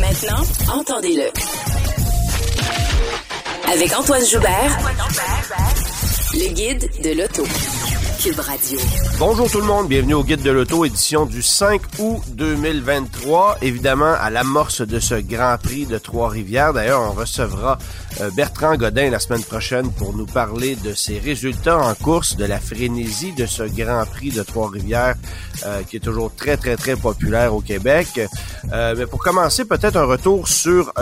Maintenant, entendez-le. Avec Antoine Joubert, le guide de l'auto. Cube Radio. Bonjour tout le monde, bienvenue au Guide de l'Auto, édition du 5 août 2023. Évidemment, à l'amorce de ce Grand Prix de Trois-Rivières. D'ailleurs, on recevra Bertrand Godin la semaine prochaine pour nous parler de ses résultats en course, de la frénésie de ce Grand Prix de Trois-Rivières euh, qui est toujours très, très, très populaire au Québec. Euh, mais pour commencer, peut-être un retour sur,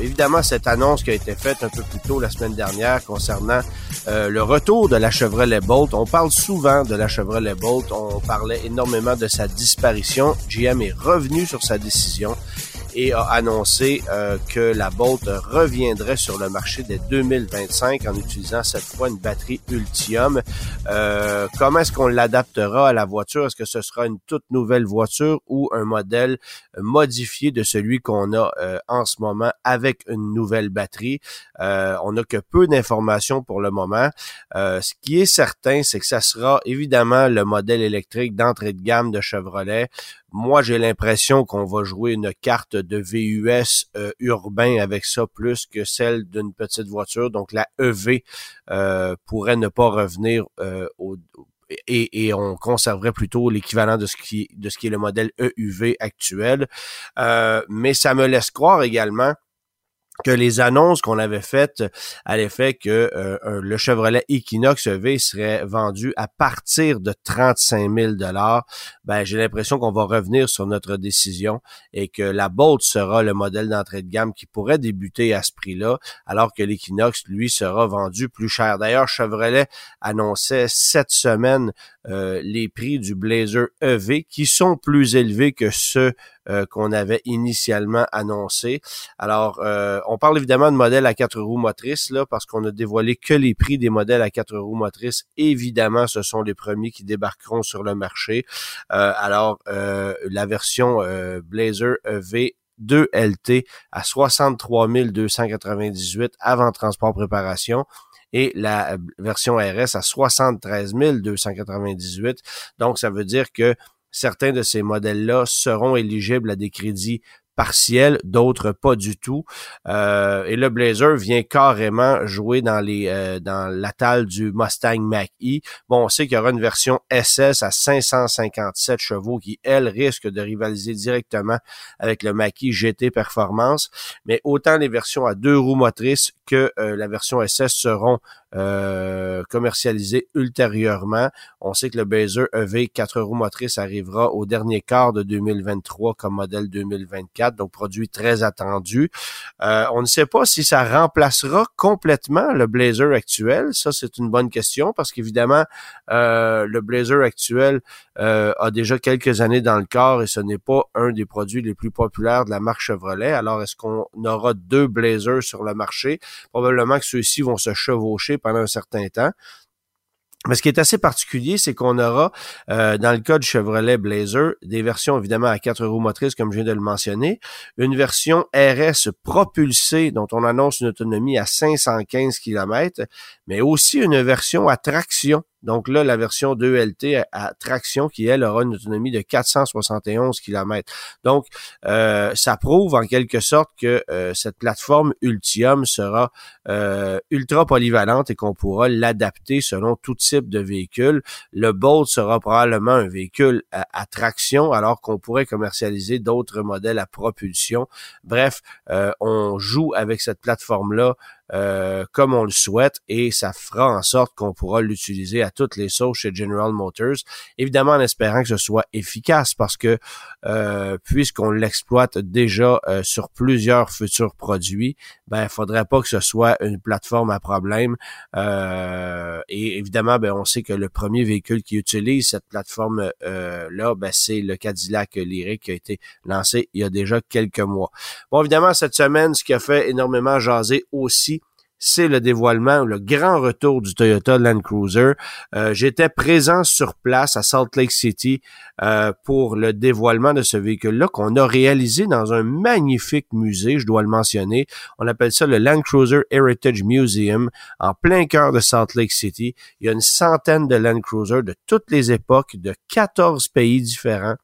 évidemment, cette annonce qui a été faite un peu plus tôt la semaine dernière concernant le retour de la Chevrolet Bolt. On parle souvent de la Chevrolet Bolt. On parlait énormément de sa disparition. GM est revenu sur sa décision et a annoncé euh, que la Bolt reviendrait sur le marché dès 2025 en utilisant cette fois une batterie Ultium. Euh, comment est-ce qu'on l'adaptera à la voiture? Est-ce que ce sera une toute nouvelle voiture ou un modèle modifié de celui qu'on a euh, en ce moment avec une nouvelle batterie? on n'a que peu d'informations pour le moment. ce qui est certain, c'est que ça sera évidemment le modèle électrique d'entrée de gamme de Chevrolet moi, j'ai l'impression qu'on va jouer une carte de VUS euh, urbain avec ça plus que celle d'une petite voiture. Donc, la EV euh, pourrait ne pas revenir euh, et, et, on conserverait plutôt l'équivalent de ce qui de ce qui est le modèle EUV actuel. mais ça me laisse croire également que les annonces qu'on avait faites à l'effet que euh, le Chevrolet Equinox EV serait vendu à partir de 35 000 dollars, ben j'ai l'impression qu'on va revenir sur notre décision et que la Bolt sera le modèle d'entrée de gamme qui pourrait débuter à ce prix-là, alors que l'Equinox lui sera vendu plus cher. D'ailleurs, Chevrolet annonçait cette semaine euh, les prix du Blazer EV qui sont plus élevés que ceux euh, qu'on avait initialement annoncé. Alors, euh, on parle évidemment de modèles à quatre roues motrices, là, parce qu'on a dévoilé que les prix des modèles à quatre roues motrices. Évidemment, ce sont les premiers qui débarqueront sur le marché. Euh, alors, la version Blazer EV 2 LT à 63 298 avant transport préparation et la version RS à 73 298. Donc, ça veut dire que certains de ces modèles-là seront éligibles à des crédits partiels, d'autres pas du tout. Euh, et le Blazer vient carrément jouer dans les euh, dans du Mustang Mach-E. Bon, on sait qu'il y aura une version SS à 557 chevaux qui, elle, risque de rivaliser directement avec le Mach-E GT Performance. Mais autant les versions à deux roues motrices que euh, la version SS seront euh, commercialisé ultérieurement. On sait que le Blazer EV 4 roues motrices arrivera au dernier quart de 2023 comme modèle 2024, donc produit très attendu. Euh, on ne sait pas si ça remplacera complètement le Blazer actuel. Ça, c'est une bonne question parce qu'évidemment, euh, le Blazer actuel a déjà quelques années dans le corps et ce n'est pas un des produits les plus populaires de la marque Chevrolet. Alors, est-ce qu'on aura deux Blazers sur le marché? Probablement que ceux-ci vont se chevaucher pendant un certain temps. Mais ce qui est assez particulier, c'est qu'on aura, euh, dans le cas du Chevrolet Blazer, des versions évidemment à quatre roues motrices, comme je viens de le mentionner, une version RS propulsée, dont on annonce une autonomie à 515 km, mais aussi une version à traction donc là, la version 2LT à, traction qui, elle, aura une autonomie de 471 km. Donc, euh, ça prouve en quelque sorte que euh, cette plateforme Ultium sera euh, ultra polyvalente et qu'on pourra l'adapter selon tout type de véhicule. Le Bolt sera probablement un véhicule à, à traction alors qu'on pourrait commercialiser d'autres modèles à propulsion. Bref, on joue avec cette plateforme-là euh, comme on le souhaite et ça fera en sorte qu'on pourra l'utiliser à toutes les sauces chez General Motors. Évidemment en espérant que ce soit efficace parce que euh, puisqu'on l'exploite déjà euh, sur plusieurs futurs produits, ben faudrait pas que ce soit une plateforme à problème. et évidemment, ben on sait que le premier véhicule qui utilise cette plateforme là, ben c'est le Cadillac Lyric qui a été lancé il y a déjà quelques mois. Bon, évidemment, cette semaine, ce qui a fait énormément jaser aussi, c'est le dévoilement, le grand retour du Toyota Land Cruiser. Euh, j'étais présent sur place à Salt Lake City euh, pour le dévoilement de ce véhicule-là qu'on a réalisé dans un magnifique musée, je dois le mentionner. On appelle ça le Land Cruiser Heritage Museum en plein cœur de Salt Lake City. Il y a une centaine de Land Cruiser de toutes les époques, de 14 pays différents.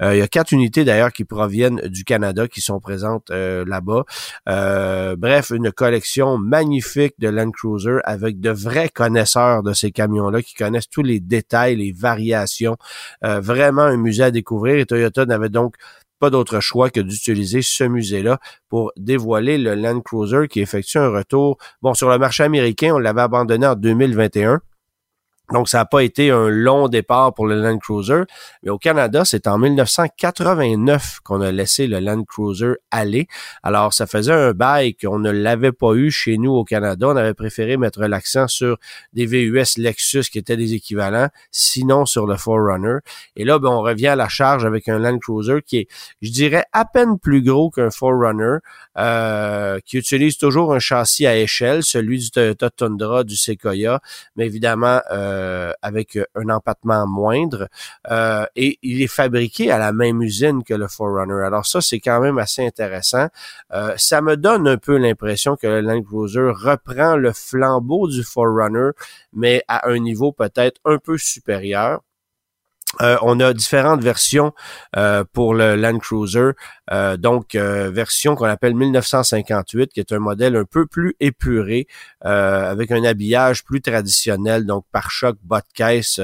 Euh, il y a quatre unités d'ailleurs qui proviennent du Canada qui sont présentes euh, là-bas. Euh, bref, une collection magnifique de Land Cruiser avec de vrais connaisseurs de ces camions-là qui connaissent tous les détails, les variations. vraiment un musée à découvrir et Toyota n'avait donc pas d'autre choix que d'utiliser ce musée-là pour dévoiler le Land Cruiser qui effectue un retour. Bon, sur le marché américain, on l'avait abandonné en 2021. Donc, ça n'a pas été un long départ pour le Land Cruiser. Mais au Canada, c'est en 1989 qu'on a laissé le Land Cruiser aller. Alors, ça faisait un bail qu'on ne l'avait pas eu chez nous au Canada. On avait préféré mettre l'accent sur des VUS Lexus qui étaient des équivalents, sinon sur le Forerunner. Et là, ben, on revient à la charge avec un Land Cruiser qui est, je dirais, à peine plus gros qu'un Forerunner, euh, qui utilise toujours un châssis à échelle, celui du Toyota Tundra, du Sequoia, mais évidemment, euh, avec un empattement moindre euh, et il est fabriqué à la même usine que le Forerunner. Alors ça, c'est quand même assez intéressant. Ça me donne un peu l'impression que le Land Cruiser reprend le flambeau du Forerunner, mais à un niveau peut-être un peu supérieur. Euh, on a différentes versions euh, pour le Land Cruiser, euh, donc version qu'on appelle 1958, qui est un modèle un peu plus épuré, avec un habillage plus traditionnel, donc pare-choc, bas de caisse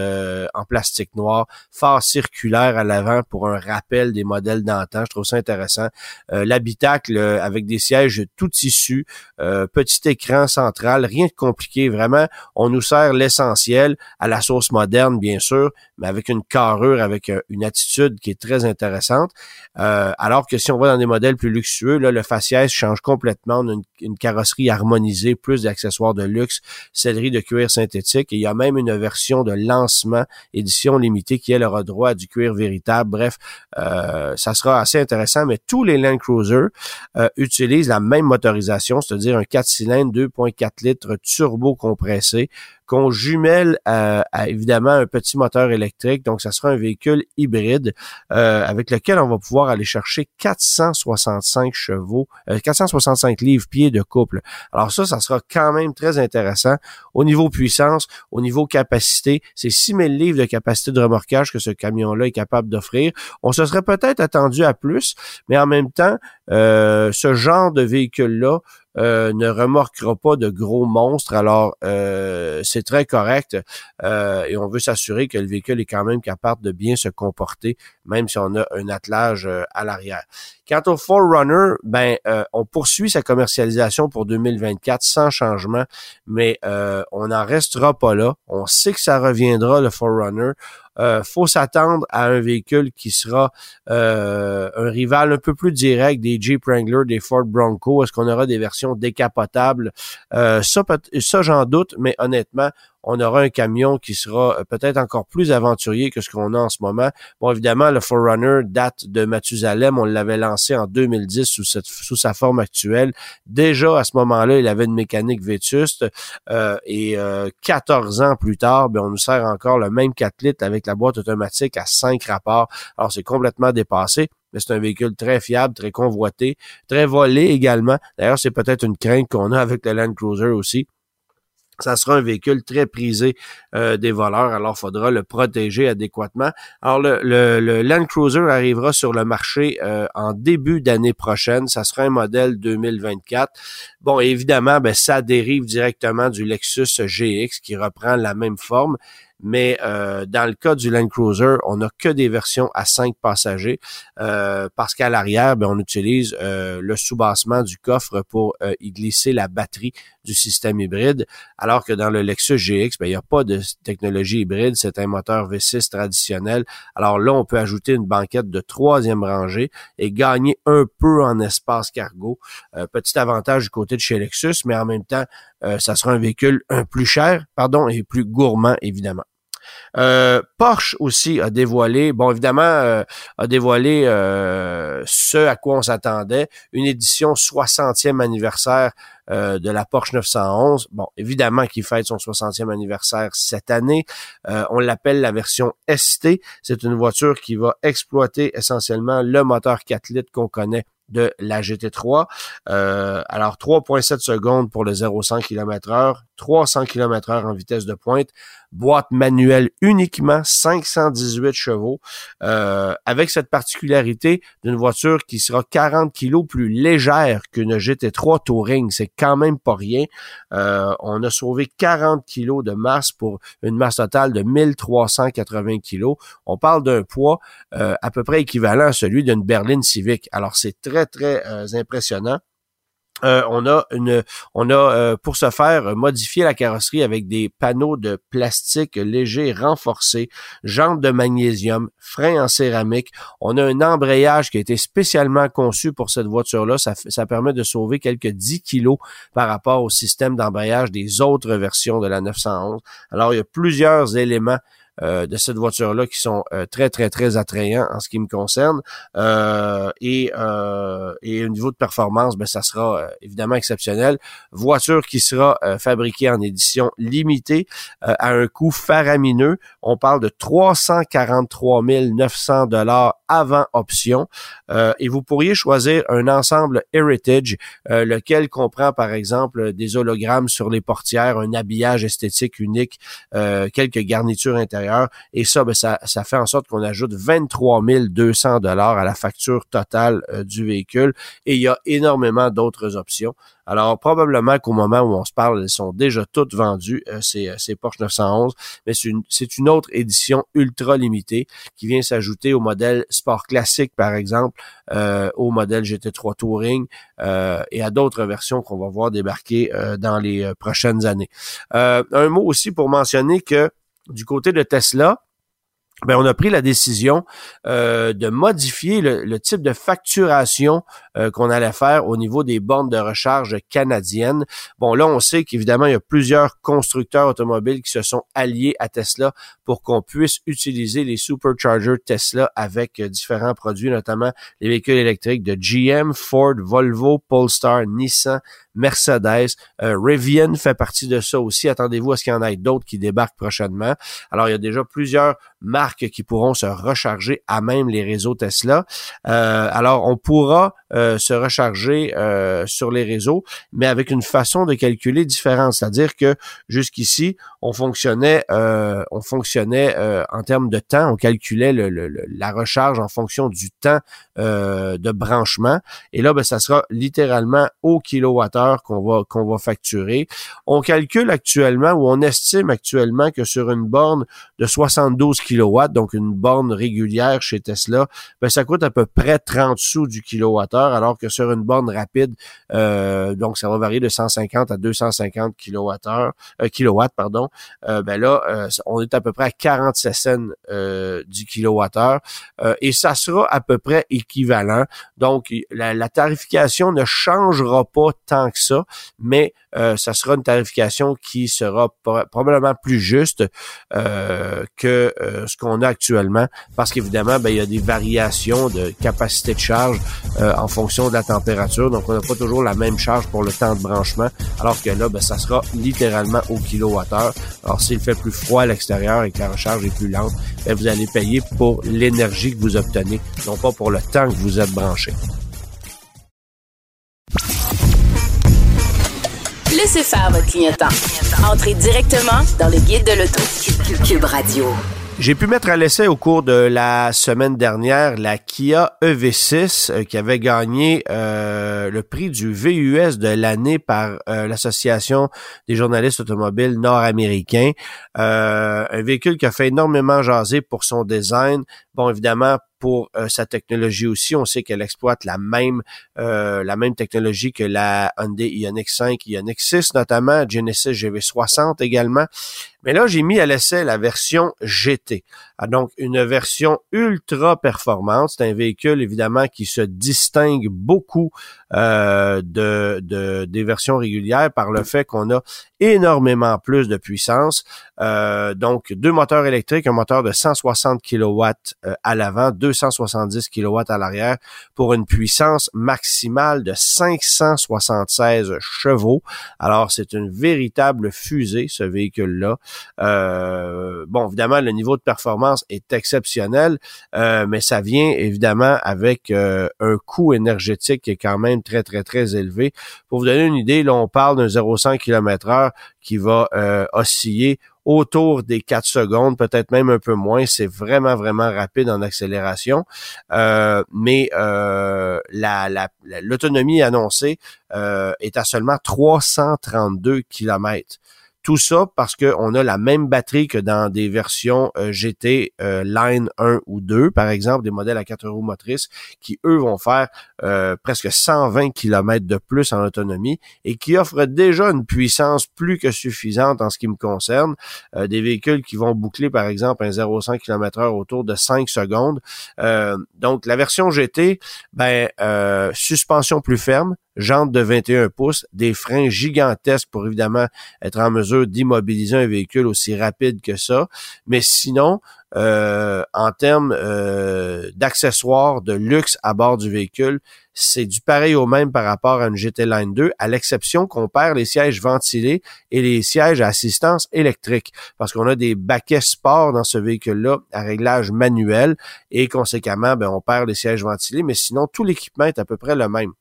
en plastique noir, phare circulaire à l'avant pour un rappel des modèles d'antan. Je trouve ça intéressant. L'habitacle avec des sièges tout tissus, petit écran central, rien de compliqué, vraiment. On nous sert l'essentiel à la sauce moderne, bien sûr, mais avec une avec euh, une attitude qui est très intéressante. Euh, alors que si on va dans des modèles plus luxueux, là, le faciès change complètement. On a une, carrosserie harmonisée, plus d'accessoires de luxe, sellerie de cuir synthétique. Et il y a même une version de lancement, édition limitée, qui elle aura droit à du cuir véritable. Bref, euh, ça sera assez intéressant. Mais tous les Land Cruiser utilisent la même motorisation, c'est-à-dire un 4 cylindres 2.4 litres turbo compressé qu'on jumelle à, évidemment un petit moteur électrique. Donc, ça sera un véhicule hybride euh, avec lequel on va pouvoir aller chercher 465 chevaux, 465 euh, livres-pieds de couple. Alors ça, ça sera quand même très intéressant. Au niveau puissance, au niveau capacité, c'est 6000 livres de capacité de remorquage que ce camion-là est capable d'offrir. On se serait peut-être attendu à plus, mais en même temps, euh, ce genre de véhicule-là euh, ne remorquera pas de gros monstres. Alors, euh, c'est très correct et on veut s'assurer que le véhicule est quand même capable de bien se comporter, même si on a un attelage à l'arrière. Quant au Forerunner, ben, on poursuit sa commercialisation pour 2024 sans changement, mais on n'en restera pas là. On sait que ça reviendra, le Forerunner. Euh, faut s'attendre à un véhicule qui sera euh, un rival un peu plus direct des Jeep Wrangler, des Ford Bronco. Est-ce qu'on aura des versions décapotables? Euh, ça, ça j'en doute, mais honnêtement, on aura un camion qui sera euh, peut-être encore plus aventurier que ce qu'on a en ce moment. Bon, évidemment, le Forerunner date de Mathusalem. On l'avait lancé en 2010 sous, sous sa forme actuelle. Déjà, à ce moment-là, il avait une mécanique vétuste. Euh, et 14 euh, ans plus tard, ben, on nous sert encore le même 4 litres avec la boîte automatique à 5 rapports. Alors, c'est complètement dépassé mais c'est un véhicule très fiable, très convoité, très volé également. D'ailleurs, c'est peut-être une crainte qu'on a avec le Land Cruiser aussi ça sera un véhicule très prisé euh, des voleurs, alors faudra le protéger adéquatement. Alors le, le, Land Cruiser arrivera sur le marché euh, en début d'année prochaine, ça sera un modèle 2024. Bon, évidemment, ben, ça dérive directement du Lexus GX qui reprend la même forme. Mais euh, dans le cas du Land Cruiser, on n'a que des versions à 5 passagers euh, parce qu'à l'arrière, ben, on utilise euh, le soubassement du coffre pour y glisser la batterie du système hybride, alors que dans le Lexus GX, ben, il n'y a pas de technologie hybride, c'est un moteur V6 traditionnel. Alors là, on peut ajouter une banquette de troisième rangée et gagner un peu en espace cargo. petit avantage du côté de chez Lexus, mais en même temps, ça sera un véhicule plus cher, pardon, et plus gourmand, évidemment. Euh, Porsche aussi a dévoilé, bon évidemment, euh, a dévoilé euh, ce à quoi on s'attendait, une édition 60e anniversaire de la Porsche 911. Bon, évidemment qu'il fête son 60e anniversaire cette année. on l'appelle la version ST. C'est une voiture qui va exploiter essentiellement le moteur 4 litres qu'on connaît de la GT3. alors 3.7 secondes pour le 0-100 km heure, 300 km heure en vitesse de pointe boîte manuelle uniquement, 518 chevaux, euh, avec cette particularité d'une voiture qui sera 40 kilos plus légère qu'une GT3 Touring. C'est quand même pas rien. Euh, on a sauvé 40 kilos de masse pour une masse totale de 1380 kilos. On parle d'un poids euh, à peu près équivalent à celui d'une berline civique. Alors c'est très, très impressionnant. Euh, on a une, on a euh, pour ce faire modifié la carrosserie avec des panneaux de plastique léger renforcés, jantes de magnésium, freins en céramique. On a un embrayage qui a été spécialement conçu pour cette voiture-là. Ça, ça permet de sauver quelques 10 kilos par rapport au système d'embrayage des autres versions de la 911. Alors il y a plusieurs éléments euh, de cette voiture-là qui sont euh, très, très, très attrayants en ce qui me concerne. Euh, et, et au niveau de performance, ben, ça sera évidemment exceptionnel. Voiture qui sera fabriquée en édition limitée à un coût faramineux. On parle de 343 900 dollars avant option. et vous pourriez choisir un ensemble Heritage, lequel comprend par exemple des hologrammes sur les portières, un habillage esthétique unique, quelques garnitures intérieures et ça, ben, ça, ça fait en sorte qu'on ajoute 23 200 dollars à la facture totale euh, du véhicule. Et il y a énormément d'autres options. Alors, probablement qu'au moment où on se parle, elles sont déjà toutes vendues, euh, ces, euh, ces Porsche 911, mais c'est une, c'est une autre édition ultra limitée qui vient s'ajouter au modèle Sport Classique, par exemple, au modèle GT3 Touring et à d'autres versions qu'on va voir débarquer dans les prochaines années. un mot aussi pour mentionner que du côté de Tesla, ben, on a pris la décision euh, de modifier le, type de facturation euh, qu'on allait faire au niveau des bornes de recharge canadiennes. Bon, là, on sait qu'évidemment, il y a plusieurs constructeurs automobiles qui se sont alliés à Tesla pour qu'on puisse utiliser les superchargers Tesla avec euh, différents produits, notamment les véhicules électriques de GM, Ford, Volvo, Polestar, Nissan, Mercedes. Rivian fait partie de ça aussi. Attendez-vous à ce qu'il y en ait d'autres qui débarquent prochainement. Alors, il y a déjà plusieurs marques qui pourront se recharger à même les réseaux Tesla. Euh, alors, on pourra euh, se recharger euh, sur les réseaux, mais avec une façon de calculer différente. C'est-à-dire que jusqu'ici, on fonctionnait, on fonctionnait en termes de temps, on calculait la recharge en fonction du temps de branchement. Et là, ben, ça sera littéralement au kilowattheure qu'on va qu'on va facturer. On calcule actuellement ou on estime actuellement que sur une borne de 72 kilowatts, donc une borne régulière chez Tesla, ben ça coûte à peu près 30 sous du kilowattheure, alors que sur une borne rapide, euh, donc ça va varier de 150 à 250 kilowattheures, euh, pardon, euh, ben là, euh, on est à peu près à 47 cents du kilowattheure, et ça sera à peu près équivalent. Donc, la, la, tarification ne changera pas tant que ça, mais ça sera une tarification qui sera probablement plus juste que ce qu'on a actuellement, parce qu'évidemment, ben, il y a des variations de capacité de charge euh, en fonction de la température. Donc, on n'a pas toujours la même charge pour le temps de branchement, alors que là, ben, ça sera littéralement au kilowattheure. Alors, s'il fait plus froid à l'extérieur et que la recharge est plus lente, ben, vous allez payer pour l'énergie que vous obtenez, non pas pour le temps que vous êtes branché. Laissez faire votre clignotant. Entrez directement dans le guide de l'auto. Cube Radio. J'ai pu mettre à l'essai au cours de la semaine dernière la Kia EV6 euh, qui avait gagné euh, le prix du VUS de l'année par euh, l'Association des journalistes automobiles nord-américains. un véhicule qui a fait énormément jaser pour son design. Bon, évidemment, pour sa technologie aussi. On sait qu'elle exploite la même la même technologie que la Hyundai Ioniq 5, Ioniq 6 notamment, Genesis GV60 également. Mais là, j'ai mis à l'essai la version GT. Ah, donc, une version ultra performante. C'est un véhicule, évidemment, qui se distingue beaucoup euh, de, de, des versions régulières par le fait qu'on a énormément plus de puissance. Euh, donc, deux moteurs électriques, un moteur de 160 kW euh, à l'avant, 270 kW à l'arrière, pour une puissance maximale de 576 chevaux. Alors, c'est une véritable fusée, ce véhicule-là. Euh, bon, évidemment, le niveau de performance est exceptionnel, euh, mais ça vient évidemment avec euh, un coût énergétique qui est quand même très, très, très élevé. Pour vous donner une idée, là, on parle d'un 0,100 km heure qui va osciller autour des 4 secondes, peut-être même un peu moins. C'est vraiment, vraiment rapide en accélération. mais l'autonomie annoncée est à seulement 332 km. Tout ça parce qu'on a la même batterie que dans des versions euh, GT euh, Line 1 ou 2, par exemple, des modèles à 4 roues motrices, qui, eux, vont faire euh, presque 120 km de plus en autonomie et qui offrent déjà une puissance plus que suffisante en ce qui me concerne. des véhicules qui vont boucler, par exemple, un 0-100 km heure autour de 5 secondes. donc, la version GT, ben, suspension plus ferme, jantes de 21 pouces, des freins gigantesques pour évidemment être en mesure d'immobiliser un véhicule aussi rapide que ça. Mais sinon, euh, en termes euh, d'accessoires, de luxe à bord du véhicule, c'est du pareil au même par rapport à une GT Line 2, à l'exception qu'on perd les sièges ventilés et les sièges à assistance électrique, parce qu'on a des baquets sport dans ce véhicule-là à réglage manuel et conséquemment, ben, on perd les sièges ventilés, mais sinon tout l'équipement est à peu près le même.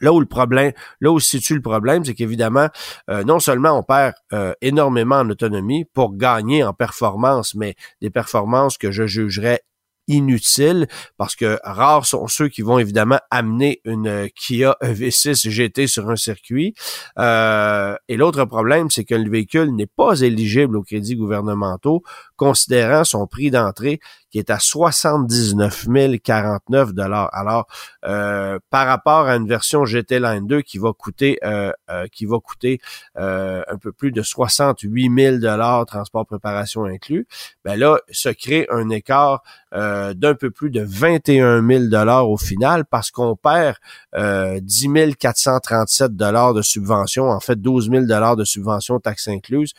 Là où le problème, là où se situe le problème, c'est qu'évidemment, euh, non seulement on perd euh, énormément en autonomie pour gagner en performance, mais des performances que je jugerais inutiles parce que rares sont ceux qui vont évidemment amener une Kia EV6 GT sur un circuit. Euh, et l'autre problème, c'est que le véhicule n'est pas éligible aux crédits gouvernementaux, considérant son prix d'entrée qui est à 79 049 dollars. Alors, euh, par rapport à une version GT Line 2 qui va coûter euh, euh, qui va coûter un peu plus de 68 000 dollars transport préparation inclus, ben là, se crée un écart d'un peu plus de 21 000 dollars au final parce qu'on perd 10 437 dollars de subvention, en fait 12 000 dollars de subvention taxes incluses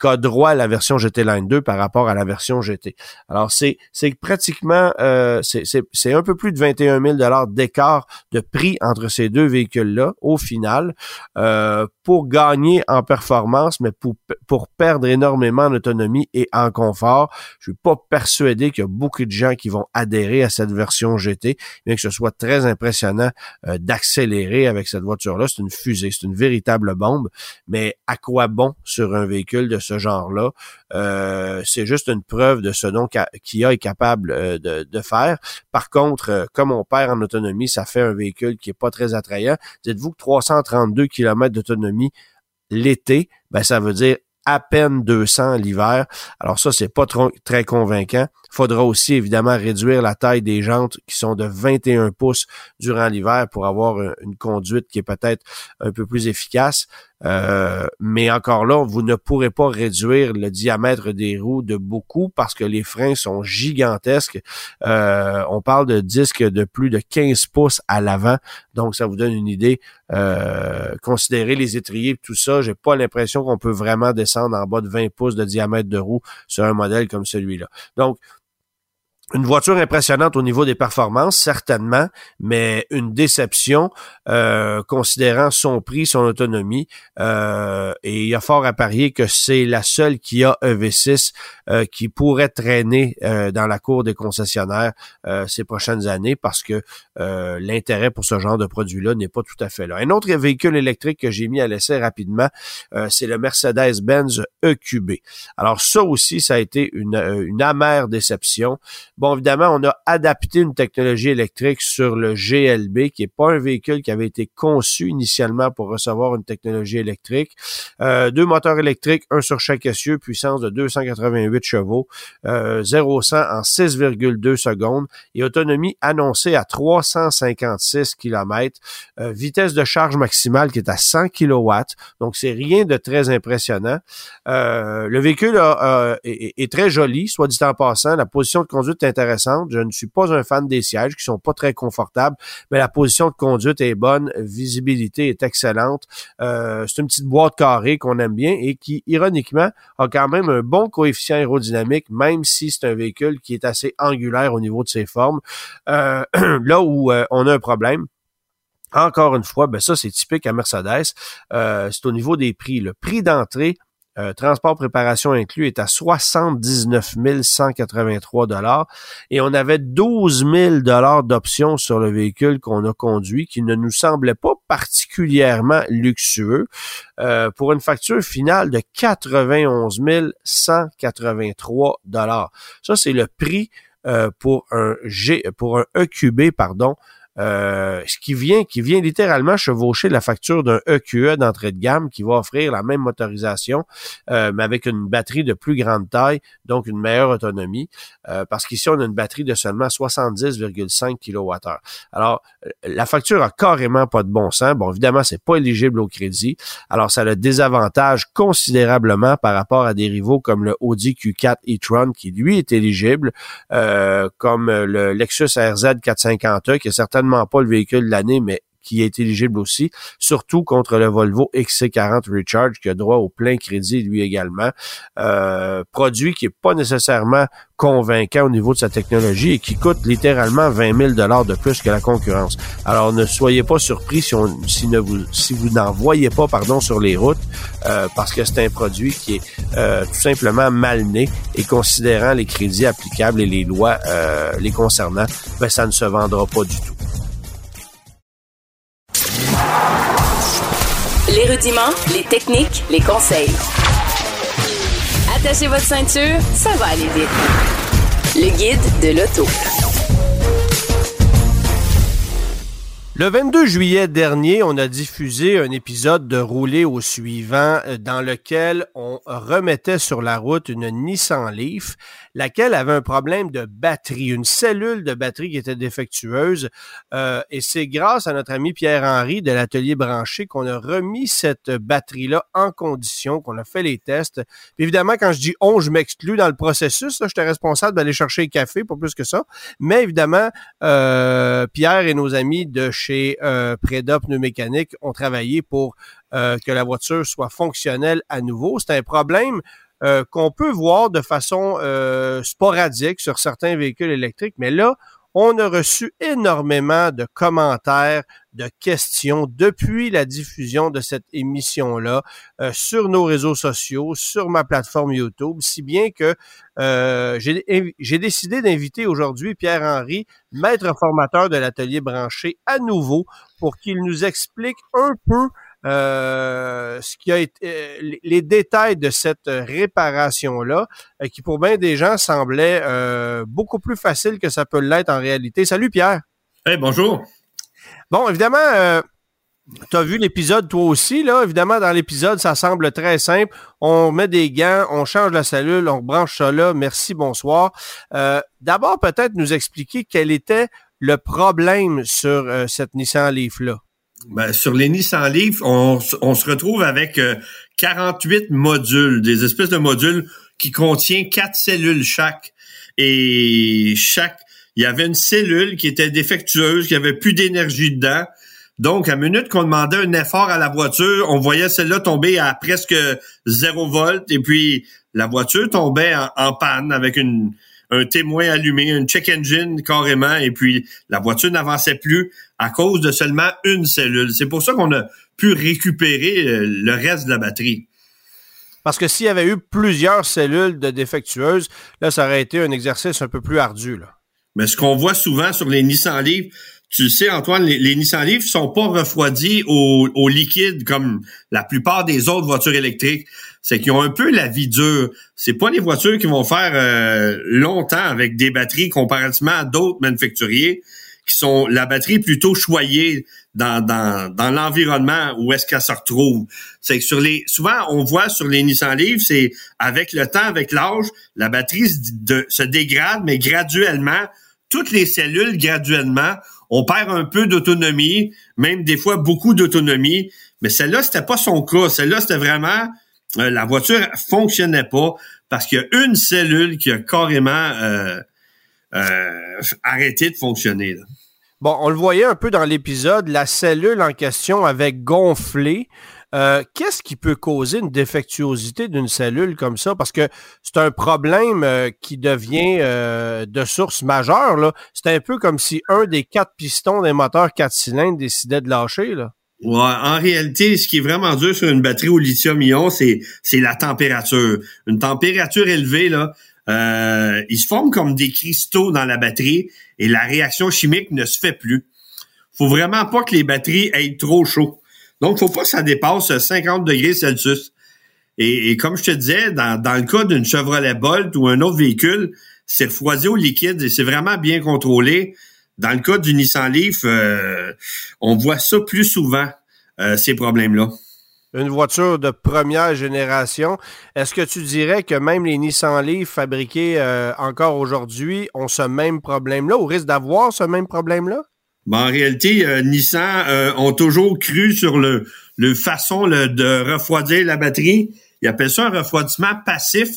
qu'a droit la version GT Line 2 par rapport à la version GT. Alors, c'est, c'est pratiquement, euh, c'est, c'est, un peu plus de 21 000 d'écart de prix entre ces deux véhicules-là au final euh, pour gagner en performance, mais pour, pour perdre énormément en autonomie et en confort. Je suis pas persuadé qu'il y a beaucoup de gens qui vont adhérer à cette version GT, bien que ce soit très impressionnant euh, d'accélérer avec cette voiture-là. C'est une fusée, c'est une véritable bombe, mais à quoi bon sur un véhicule de ce ce genre-là. Euh, c'est juste une preuve de ce dont Kia est capable euh, de, faire. Par contre, euh, comme on perd en autonomie, ça fait un véhicule qui est pas très attrayant. Dites-vous que 332 km d'autonomie l'été, ben ça veut dire à peine 200 l'hiver. Alors ça, c'est pas très convaincant. Faudra aussi évidemment réduire la taille des jantes qui sont de 21 pouces durant l'hiver pour avoir une conduite qui est peut-être un peu plus efficace. Euh, mais encore là, vous ne pourrez pas réduire le diamètre des roues de beaucoup parce que les freins sont gigantesques. Euh, on parle de disques de plus de 15 pouces à l'avant, donc ça vous donne une idée. Euh, considérez les étriers, tout ça, j'ai pas l'impression qu'on peut vraiment descendre en bas de 20 pouces de diamètre de roue sur un modèle comme celui-là. Donc, une voiture impressionnante au niveau des performances, certainement, mais une déception euh, considérant son prix, son autonomie. Euh, et il y a fort à parier que c'est la seule qui a EV6 euh, qui pourrait traîner dans la cour des concessionnaires ces prochaines années parce que l'intérêt pour ce genre de produit-là n'est pas tout à fait là. Un autre véhicule électrique que j'ai mis à l'essai rapidement, c'est le Mercedes-Benz EQB. Alors ça aussi, ça a été une, une amère déception. Bon, évidemment, on a adapté une technologie électrique sur le GLB, qui n'est pas un véhicule qui avait été conçu initialement pour recevoir une technologie électrique. Euh, deux moteurs électriques, un sur chaque essieu, puissance de 288 chevaux, euh, 0 100 en 6,2 secondes et autonomie annoncée à 356 km, euh, vitesse de charge maximale qui est à 100 kW. Donc, c'est rien de très impressionnant. Euh, le véhicule est, est, très joli, soit dit en passant. La position de conduite est intéressante. Je ne suis pas un fan des sièges qui sont pas très confortables, mais la position de conduite est bonne, visibilité est excellente. Euh, c'est une petite boîte carrée qu'on aime bien et qui, ironiquement, a quand même un bon coefficient aérodynamique, même si c'est un véhicule qui est assez angulaire au niveau de ses formes. Euh, là où euh, on a un problème, encore une fois, ben ça c'est typique à Mercedes, c'est au niveau des prix. Le prix d'entrée euh, transport préparation inclus est à 79 183 dollars et on avait 12 000 dollars d'options sur le véhicule qu'on a conduit qui ne nous semblait pas particulièrement luxueux euh, pour une facture finale de 91 183 dollars. Ça c'est le prix euh, pour un G pour un EQB pardon euh, ce qui vient, qui vient littéralement chevaucher la facture d'un EQE e d'entrée de gamme qui va offrir la même motorisation, euh, mais avec une batterie de plus grande taille, donc une meilleure autonomie, euh, parce qu'ici, on a une batterie de seulement 70,5 kWh. Alors, la facture a carrément pas de bon sens. Bon, évidemment, c'est pas éligible au crédit. Alors, ça le désavantage considérablement par rapport à des rivaux comme le Audi Q4 e-tron, qui lui est éligible, comme le Lexus RZ 450e, qui est certainement pas le véhicule de l'année, mais qui est éligible aussi, surtout contre le Volvo XC40 Recharge qui a droit au plein crédit lui également. Euh, produit qui est pas nécessairement convaincant au niveau de sa technologie et qui coûte littéralement 20 000 dollars de plus que la concurrence. Alors ne soyez pas surpris si, on, si, ne vous, si vous n'en voyez pas pardon sur les routes euh, parce que c'est un produit qui est euh, tout simplement mal né et considérant les crédits applicables et les lois les concernant, ben, ça ne se vendra pas du tout. Les les techniques, les conseils. Attachez votre ceinture, ça va aller vite. Le guide de l'auto. Le 22 juillet dernier, on a diffusé un épisode de Rouler au suivant euh, dans lequel on remettait sur la route une Nissan Leaf, laquelle avait un problème de batterie, une cellule de batterie qui était défectueuse. Euh, et c'est grâce à notre ami Pierre-Henri de l'atelier branché qu'on a remis cette batterie-là en condition, qu'on a fait les tests. évidemment, quand je dis on, je m'exclus dans le processus. J'étais responsable d'aller chercher le café, pas plus que ça. Mais évidemment, euh, Pierre et nos amis de chez euh, Preda Pneumécanique ont travaillé pour euh, que la voiture soit fonctionnelle à nouveau. C'est un problème euh, qu'on peut voir de façon euh, sporadique sur certains véhicules électriques, mais là, on a reçu énormément de commentaires, de questions depuis la diffusion de cette émission-là euh, sur nos réseaux sociaux, sur ma plateforme YouTube, si bien que j'ai décidé d'inviter aujourd'hui Pierre-Henri, maître formateur de l'atelier branché, à nouveau pour qu'il nous explique un peu euh, ce qui a été euh, les détails de cette réparation là euh, qui pour bien des gens semblait beaucoup plus facile que ça peut l'être en réalité. Salut Pierre. Hey, bonjour. Bon, évidemment tu as vu l'épisode toi aussi, là. Évidemment, dans l'épisode, ça semble très simple. On met des gants, on change la cellule, on branche ça là. Merci, bonsoir. D'abord, peut-être nous expliquer quel était le problème sur cette Nissan Leaf-là. Ben, sur les Nissan Leaf, on, on se retrouve avec 48 euh, modules, des espèces de modules qui contiennent quatre cellules chaque. Et chaque, il y avait une cellule qui était défectueuse, qui avait plus d'énergie dedans. Donc, à minute qu'on demandait un effort à la voiture, on voyait celle-là tomber à presque 0 volt et puis la voiture tombait en, panne avec une, un témoin allumé, un check engine carrément, et puis la voiture n'avançait plus à cause de seulement une cellule. C'est pour ça qu'on a pu récupérer euh, le reste de la batterie. Parce que s'il y avait eu plusieurs cellules de défectueuses, là, ça aurait été un exercice un peu plus ardu. Là. Mais ce qu'on voit souvent sur les Nissan Leaf, tu sais, Antoine, les, les Nissan Leaf sont pas refroidis au, au, liquide comme la plupart des autres voitures électriques. C'est qu'ils ont un peu la vie dure. C'est pas les voitures qui vont faire euh, longtemps avec des batteries comparativement à d'autres manufacturiers qui sont la batterie plutôt choyée dans, dans, dans l'environnement où est-ce qu'elle se retrouve. C'est que sur les souvent on voit sur les Nissan Leaf, c'est avec le temps, avec l'âge, la batterie se dégrade, mais graduellement, toutes les cellules graduellement on perd un peu d'autonomie, même des fois beaucoup d'autonomie. Mais celle-là, c'était pas son cas. Celle-là, c'était vraiment euh, la voiture fonctionnait pas parce qu'il y a une cellule qui a carrément euh, euh, arrêté de fonctionner. Bon, on le voyait un peu dans l'épisode, la cellule en question avait gonflé. Euh, qu'est-ce qui peut causer une défectuosité d'une cellule comme ça? Parce que c'est un problème euh, qui devient euh, de source majeure. C'est un peu comme si un des quatre pistons des moteurs quatre cylindres décidait de lâcher. Là. Ouais, en réalité, ce qui est vraiment dur sur une batterie au lithium-ion, c'est la température. Une température élevée, là, euh, ils se forment comme des cristaux dans la batterie et la réaction chimique ne se fait plus. Faut vraiment pas que les batteries aient trop chaud. Donc, faut pas que ça dépasse 50 degrés Celsius. Et, comme je te disais, dans, le cas d'une Chevrolet Bolt ou un autre véhicule, c'est refroidi au liquide et c'est vraiment bien contrôlé. Dans le cas du Nissan Leaf, euh, on voit ça plus souvent, euh, ces problèmes-là. Une voiture de première génération. Est-ce que tu dirais que même les Nissan Leaf fabriqués euh, encore aujourd'hui ont ce même problème-là ou risquent d'avoir ce même problème-là? Ben, en réalité, euh, Nissan euh, ont toujours cru sur le, le façon de refroidir la batterie. Ils appellent ça un refroidissement passif.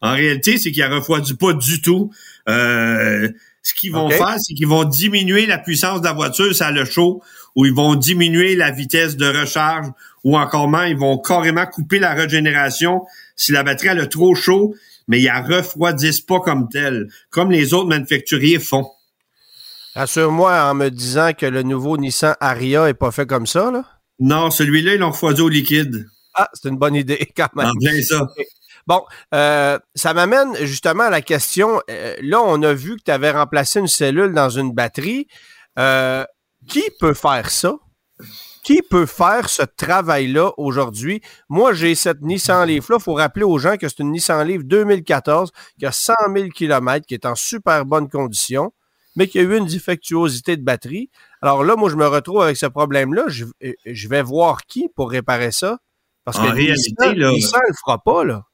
En réalité, c'est qu'ils ne refroidissent pas du tout. Euh, ce qu'ils vont faire, c'est qu'ils vont diminuer la puissance de la voiture, ça le chaud, ou ils vont diminuer la vitesse de recharge, ou encore moins, ils vont carrément couper la régénération si la batterie a le trop chaud, mais ils la refroidissent pas comme telle, comme les autres manufacturiers font. Assure-moi en me disant que le nouveau Nissan Aria est pas fait comme ça, là? Non, celui-là, ils l'ont refroidi au liquide. Ah, c'est une bonne idée, quand même. En plein ça. Bon, euh, ça m'amène justement à la question. Euh, là, on a vu que tu avais remplacé une cellule dans une batterie. Euh, qui peut faire ça? Qui peut faire ce travail-là aujourd'hui? Moi, j'ai cette Nissan Leaf-là. Il faut rappeler aux gens que c'est une Nissan Leaf 2014 qui a 100 000 km, qui est en super bonne condition mais qu'il y a eu une défectuosité de batterie. Alors là, moi, je me retrouve avec ce problème-là. Je, je vais voir qui pour réparer ça. Parce que Nissan, là, Nissan le fera pas, là.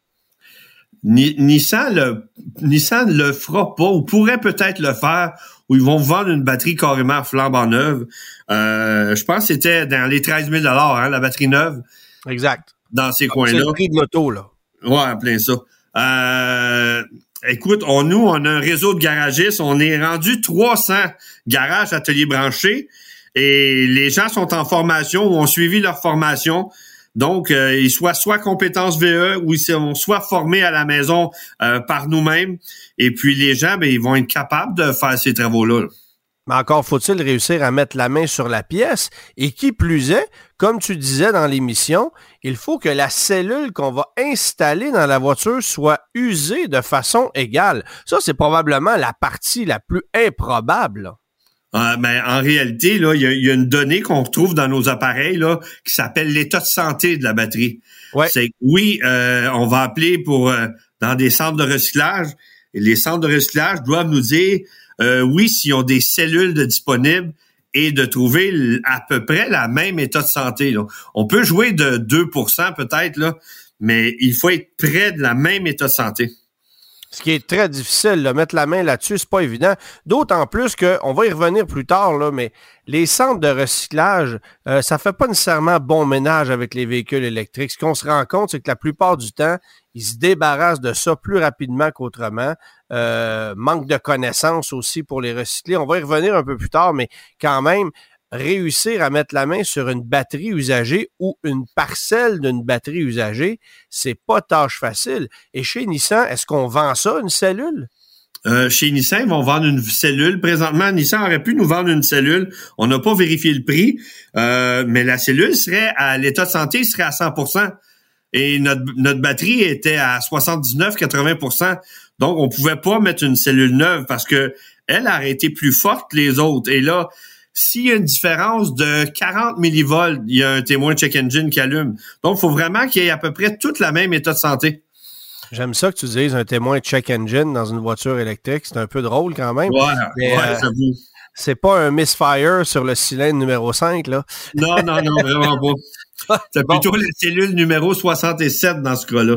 Nissan le, Nissan le fera pas ou pourrait peut-être le faire où ils vont vendre une batterie carrément flambant neuve. Euh, je pense que c'était dans les 13 000 hein, la batterie neuve. Exact. Dans ces coins-là. C'est le prix de l'auto, là. Ouais, plein ça. Euh, Écoute, on, nous, on a un réseau de garagistes. On est rendu 300 garages ateliers branchés et les gens sont en formation ou ont suivi leur formation. Donc, euh, ils soient soit compétences VE ou ils sont soit formés à la maison euh, par nous-mêmes. Et puis, les gens, ben, ils vont être capables de faire ces travaux-là. là mais encore faut-il réussir à mettre la main sur la pièce. Et qui plus est, comme tu disais dans l'émission, il faut que la cellule qu'on va installer dans la voiture soit usée de façon égale. Ça, c'est probablement la partie la plus improbable. Euh, ben, en réalité, il y, a une donnée qu'on retrouve dans nos appareils là, qui s'appelle l'état de santé de la batterie. Ouais. C'est oui, euh, on va appeler pour euh, dans des centres de recyclage. Et les centres de recyclage doivent nous dire euh, oui, s'ils ont des cellules de disponibles et de trouver à peu près la même état de santé. On peut jouer de 2% peut-être, là, mais il faut être près de la même état de santé. Ce qui est très difficile, de mettre la main là-dessus, c'est pas évident. D'autant plus qu'on va y revenir plus tard, là, mais les centres de recyclage, euh, ça fait pas nécessairement bon ménage avec les véhicules électriques. Ce qu'on se rend compte, c'est que la plupart du temps, ils se débarrassent de ça plus rapidement qu'autrement. Euh, manque de connaissances aussi pour les recycler. On va y revenir un peu plus tard, mais quand même, réussir à mettre la main sur une batterie usagée ou une parcelle d'une batterie usagée, c'est pas tâche facile. Et chez Nissan, est-ce qu'on vend ça, une cellule? Euh, chez Nissan, ils vont vendre une cellule. Présentement, Nissan aurait pu nous vendre une cellule. On n'a pas vérifié le prix, euh, mais la cellule serait à l'état de santé serait à 100% et notre, notre batterie était à 79-80 Donc, on pouvait pas mettre une cellule neuve parce que elle aurait été plus forte que les autres. Et là, s'il y a une différence de 40 millivolts, il y a un témoin check engine qui allume. Donc, il faut vraiment qu'il y ait à peu près tout le même état de santé. J'aime ça que tu dises un témoin check engine dans une voiture électrique. C'est un peu drôle quand même. Ouais, ouais, euh, c'est pas un misfire sur le cylindre numéro 5, là. Non, non, non, vraiment pas. C'est plutôt la cellule numéro 67 dans ce cas-là.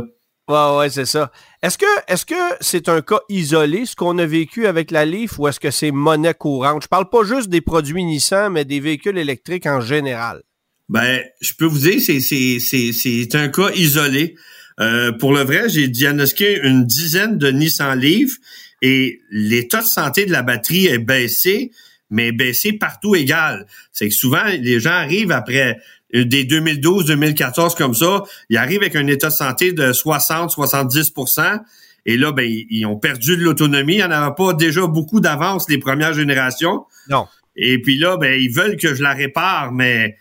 Ouais, ouais, c'est ça. Est-ce que est-ce c'est un cas isolé, ce qu'on a vécu avec la Leaf, ou est-ce que c'est monnaie courante? Je parle pas juste des produits Nissan, mais des véhicules électriques en général. Ben, je peux vous dire, c'est, c'est, c'est, c'est un cas isolé. Euh, pour le vrai, j'ai diagnostiqué une dizaine de Nissan Leaf et l'état de santé de la batterie est baissé, mais baissé partout égal. C'est que souvent, les gens arrivent après des 2012-2014 comme ça, ils arrivent avec un état de santé de 60-70% et là, ben, ils ont perdu de l'autonomie. Il n'y en avait pas déjà beaucoup d'avance les premières générations. Non. Et puis là, ben, ils veulent que je la répare, mais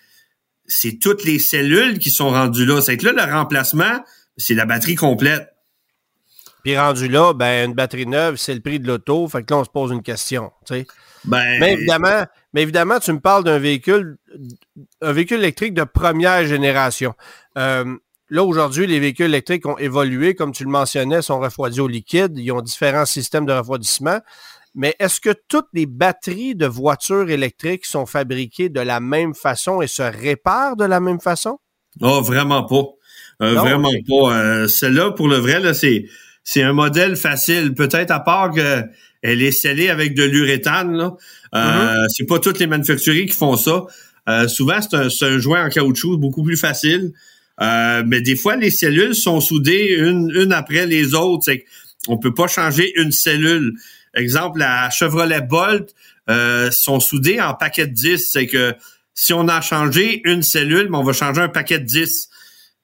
c'est toutes les cellules qui sont rendues là. C'est que là, le remplacement, c'est la batterie complète. Puis rendu là, ben, une batterie neuve, c'est le prix de l'auto. Fait que là, on se pose une question. Tu sais. Ben, mais évidemment, mais évidemment, tu me parles d'un véhicule, un véhicule électrique de première génération. Euh, là, aujourd'hui, les véhicules électriques ont évolué, comme tu le mentionnais, sont refroidis au liquide. Ils ont différents systèmes de refroidissement. Mais est-ce que toutes les batteries de voitures électriques sont fabriquées de la même façon et se réparent de la même façon? Oh, vraiment pas. Euh, vraiment pas. Euh, celle-là, pour le vrai, c'est, c'est un modèle facile. Peut-être à part que elle est scellée avec de l'uréthane. Là. Euh, mm-hmm. C'est pas toutes les manufacturiers qui font ça. Euh, souvent, c'est un, joint en caoutchouc beaucoup plus facile. Euh, mais des fois, les cellules sont soudées une, une après les autres. C'est on peut pas changer une cellule. Exemple, la Chevrolet Bolt euh, sont soudées en paquet de 10. C'est que si on a changé une cellule, on va changer un paquet de 10.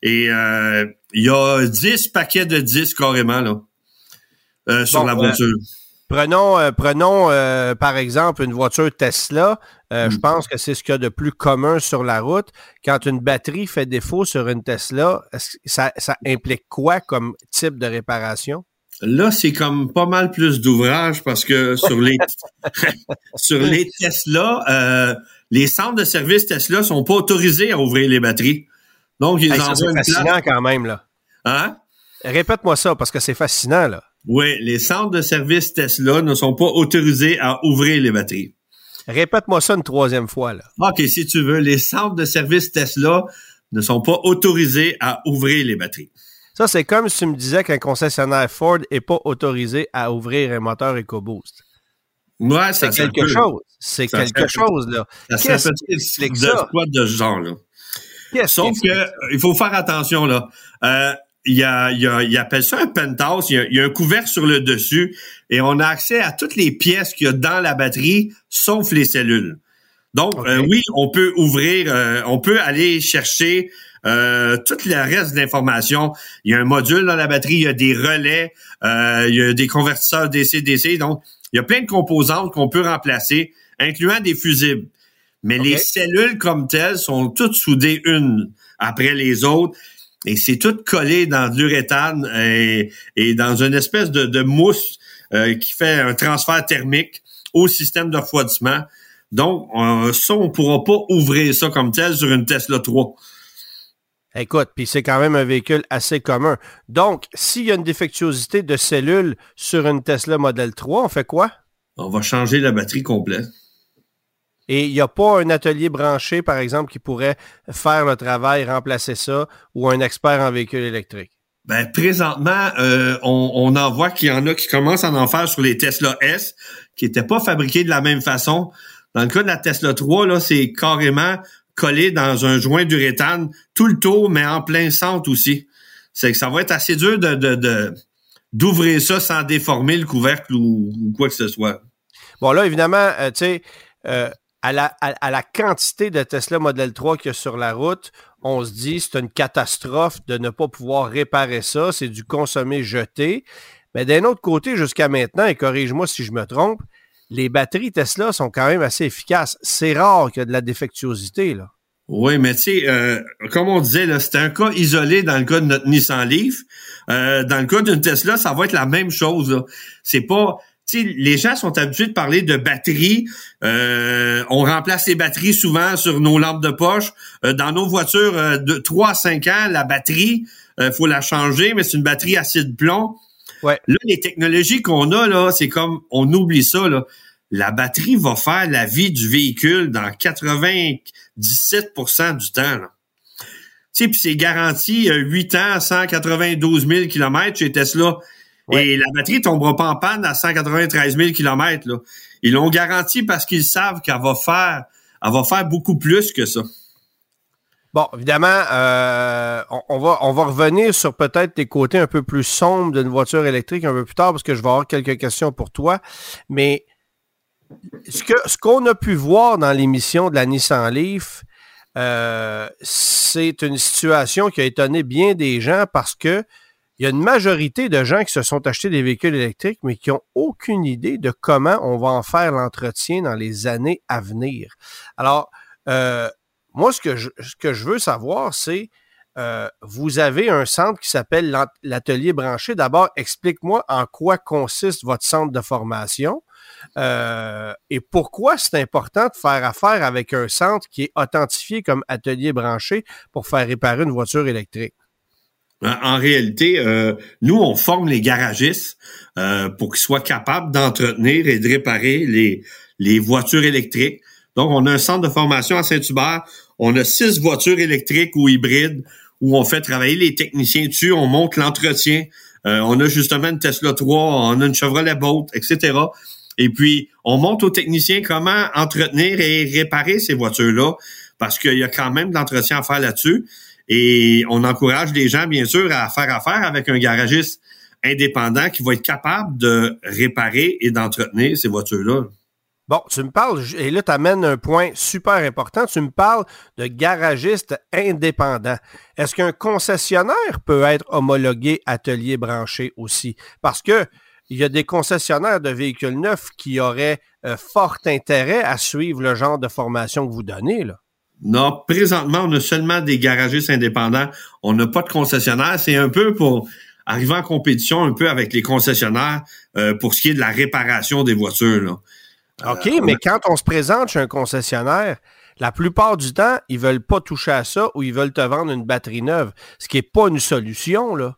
Et il y a 10 paquets de 10 carrément là, sur la voiture. Prenons, euh, prenons euh, par exemple une voiture Tesla. Euh, je mm. pense que c'est ce qu'il y a de plus commun sur la route. Quand une batterie fait défaut sur une Tesla, ça, ça implique quoi comme type de réparation? Là, c'est comme pas mal plus d'ouvrage parce que sur les sur les Tesla, les centres de service Tesla sont pas autorisés à ouvrir les batteries. Donc, ils hey, C'est fascinant quand même, là. Hein? Répète-moi ça parce que c'est fascinant, là. Oui, les centres de service Tesla ne sont pas autorisés à ouvrir les batteries. Répète-moi ça une troisième fois. Là. OK, si tu veux, les centres de service Tesla ne sont pas autorisés à ouvrir les batteries. Ça, c'est comme si tu me disais qu'un concessionnaire Ford n'est pas autorisé à ouvrir un moteur EcoBoost. Ouais, c'est quelque chose. C'est quelque chose, là. Ça? De, de ce genre, là? Sauf que, il faut faire attention, là. Euh, il, y a, il, y a, il appelle ça un penthouse. Il y, a, un couvercle sur le dessus et on a accès à toutes les pièces qu'il y a dans la batterie, sauf les cellules. Donc, euh, oui, on peut ouvrir, euh, on peut aller chercher euh, tout le reste de l'information. Il y a un module dans la batterie, il y a des relais, il y a des convertisseurs DC-DC. Donc, il y a plein de composantes qu'on peut remplacer, incluant des fusibles. Mais les cellules comme telles sont toutes soudées une après les autres et c'est tout collé dans de l'uréthane et, dans une espèce de, mousse euh, qui fait un transfert thermique au système de refroidissement. Donc, ça, on pourra pas ouvrir ça comme tel sur une Tesla 3. Écoute, puis c'est quand même un véhicule assez commun. Donc, s'il y a une défectuosité de cellules sur une Tesla Model 3, on fait quoi? On va changer la batterie complète. Et il n'y a pas un atelier branché, par exemple, qui pourrait faire le travail, remplacer ça, ou un expert en véhicule électrique? Ben, présentement, euh, on, en voit qu'il y en a qui commencent à en faire sur les Tesla S, qui n'étaient pas fabriqués de la même façon. Dans le cas de la Tesla 3, là, c'est carrément collé dans un joint d'uréthane, tout le tour, mais en plein centre aussi. C'est que ça va être assez dur de, d'ouvrir ça sans déformer le couvercle ou, quoi que ce soit. Bon, là, évidemment, euh, tu sais, euh, à la, quantité de Tesla Model 3 qu'il y a sur la route, on se dit c'est une catastrophe de ne pas pouvoir réparer ça, c'est du consommer jeté. Mais d'un autre côté, jusqu'à maintenant, et corrige-moi si je me trompe, les batteries Tesla sont quand même assez efficaces. C'est rare qu'il y ait de la défectuosité, là. Oui, mais tu sais, euh, comme on disait, c'était un cas isolé dans le cas de notre Nissan Leaf. Euh, dans le cas d'une Tesla, ça va être la même chose. C'est pas. Les gens sont habitués de parler de batteries. Euh, on remplace les batteries souvent sur nos lampes de poche. dans nos voitures de 3 à 5 ans, la batterie, il faut la changer, mais c'est une batterie acide plomb. Ouais. Là, les technologies qu'on a, là, c'est comme on oublie ça. Là. La batterie va faire la vie du véhicule dans 80 17 du temps. Là. Tu sais, puis c'est garanti 8 euh, ans, 192 000 km chez Tesla. Et la batterie tombera pas en panne à 193 000 km. Là. Ils l'ont garanti parce qu'ils savent qu'elle va faire, elle va faire beaucoup plus que ça. Bon, évidemment, euh, on, va, on va revenir sur peut-être les côtés un peu plus sombres d'une voiture électrique un peu plus tard parce que je vais avoir quelques questions pour toi. Mais ce que ce qu'on a pu voir dans l'émission de la Nissan Leaf, euh, c'est une situation qui a étonné bien des gens parce que il y a une majorité de gens qui se sont achetés des véhicules électriques, mais qui n'ont aucune idée de comment on va en faire l'entretien dans les années à venir. Alors, euh, moi, ce que je, veux savoir, c'est euh, vous avez un centre qui s'appelle l'atelier branché. D'abord, explique-moi en quoi consiste votre centre de formation. Euh, et pourquoi c'est important de faire affaire avec un centre qui est authentifié comme atelier branché pour faire réparer une voiture électrique? En réalité, euh, nous, on forme les garagistes euh, pour qu'ils soient capables d'entretenir et de réparer les, les voitures électriques. Donc, on a un centre de formation à Saint-Hubert. On a six voitures électriques ou hybrides où on fait travailler les techniciens dessus. On monte l'entretien. on a justement une Tesla 3, on a une Chevrolet Bolt, etc. Et puis, on montre aux techniciens comment entretenir et réparer ces voitures-là, parce qu'il y a quand même de l'entretien à faire là-dessus. Et on encourage les gens, bien sûr, à faire affaire avec un garagiste indépendant qui va être capable de réparer et d'entretenir ces voitures-là. Bon, tu me parles, et là, tu amènes un point super important, tu me parles de garagiste indépendant. Est-ce qu'un concessionnaire peut être homologué atelier branché aussi? Parce que il y a des concessionnaires de véhicules neufs qui auraient euh, fort intérêt à suivre le genre de formation que vous donnez. Là. Non, présentement, on a seulement des garagistes indépendants. On n'a pas de concessionnaire. C'est un peu pour arriver en compétition un peu avec les concessionnaires euh, pour ce qui est de la réparation des voitures. Là. OK, euh, mais quand on se présente chez un concessionnaire, la plupart du temps, ils veulent pas toucher à ça ou ils veulent te vendre une batterie neuve, ce qui n'est pas une solution. là.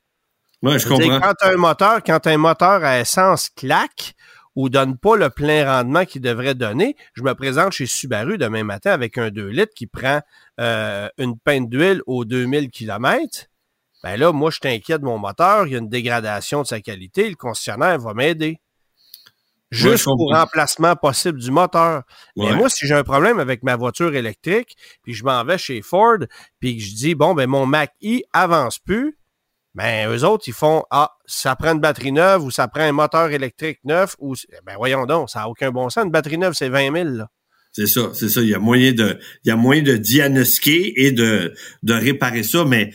Ouais, je comprends. quand un moteur, quand un moteur à essence claque ou donne pas le plein rendement qu'il devrait donner, je me présente chez Subaru demain matin avec un 2 litres qui prend euh, une pinte d'huile aux 2000 km. Ben là, moi, je t'inquiète de mon moteur, il y a une dégradation de sa qualité, le concessionnaire va m'aider. Juste au remplacement possible du moteur. Mais moi, si j'ai un problème avec ma voiture électrique, puis je m'en vais chez Ford, puis que je dis, bon, ben mon Mac-E avance plus, ben, eux autres, ils font Ah, ça prend une batterie neuve ou ça prend un moteur électrique neuf ou ben voyons donc, ça n'a aucun bon sens. Une batterie neuve, c'est 20 000. Là. C'est ça, c'est ça. Il y a moyen de, il y a moyen de diagnostiquer et de, de réparer ça, mais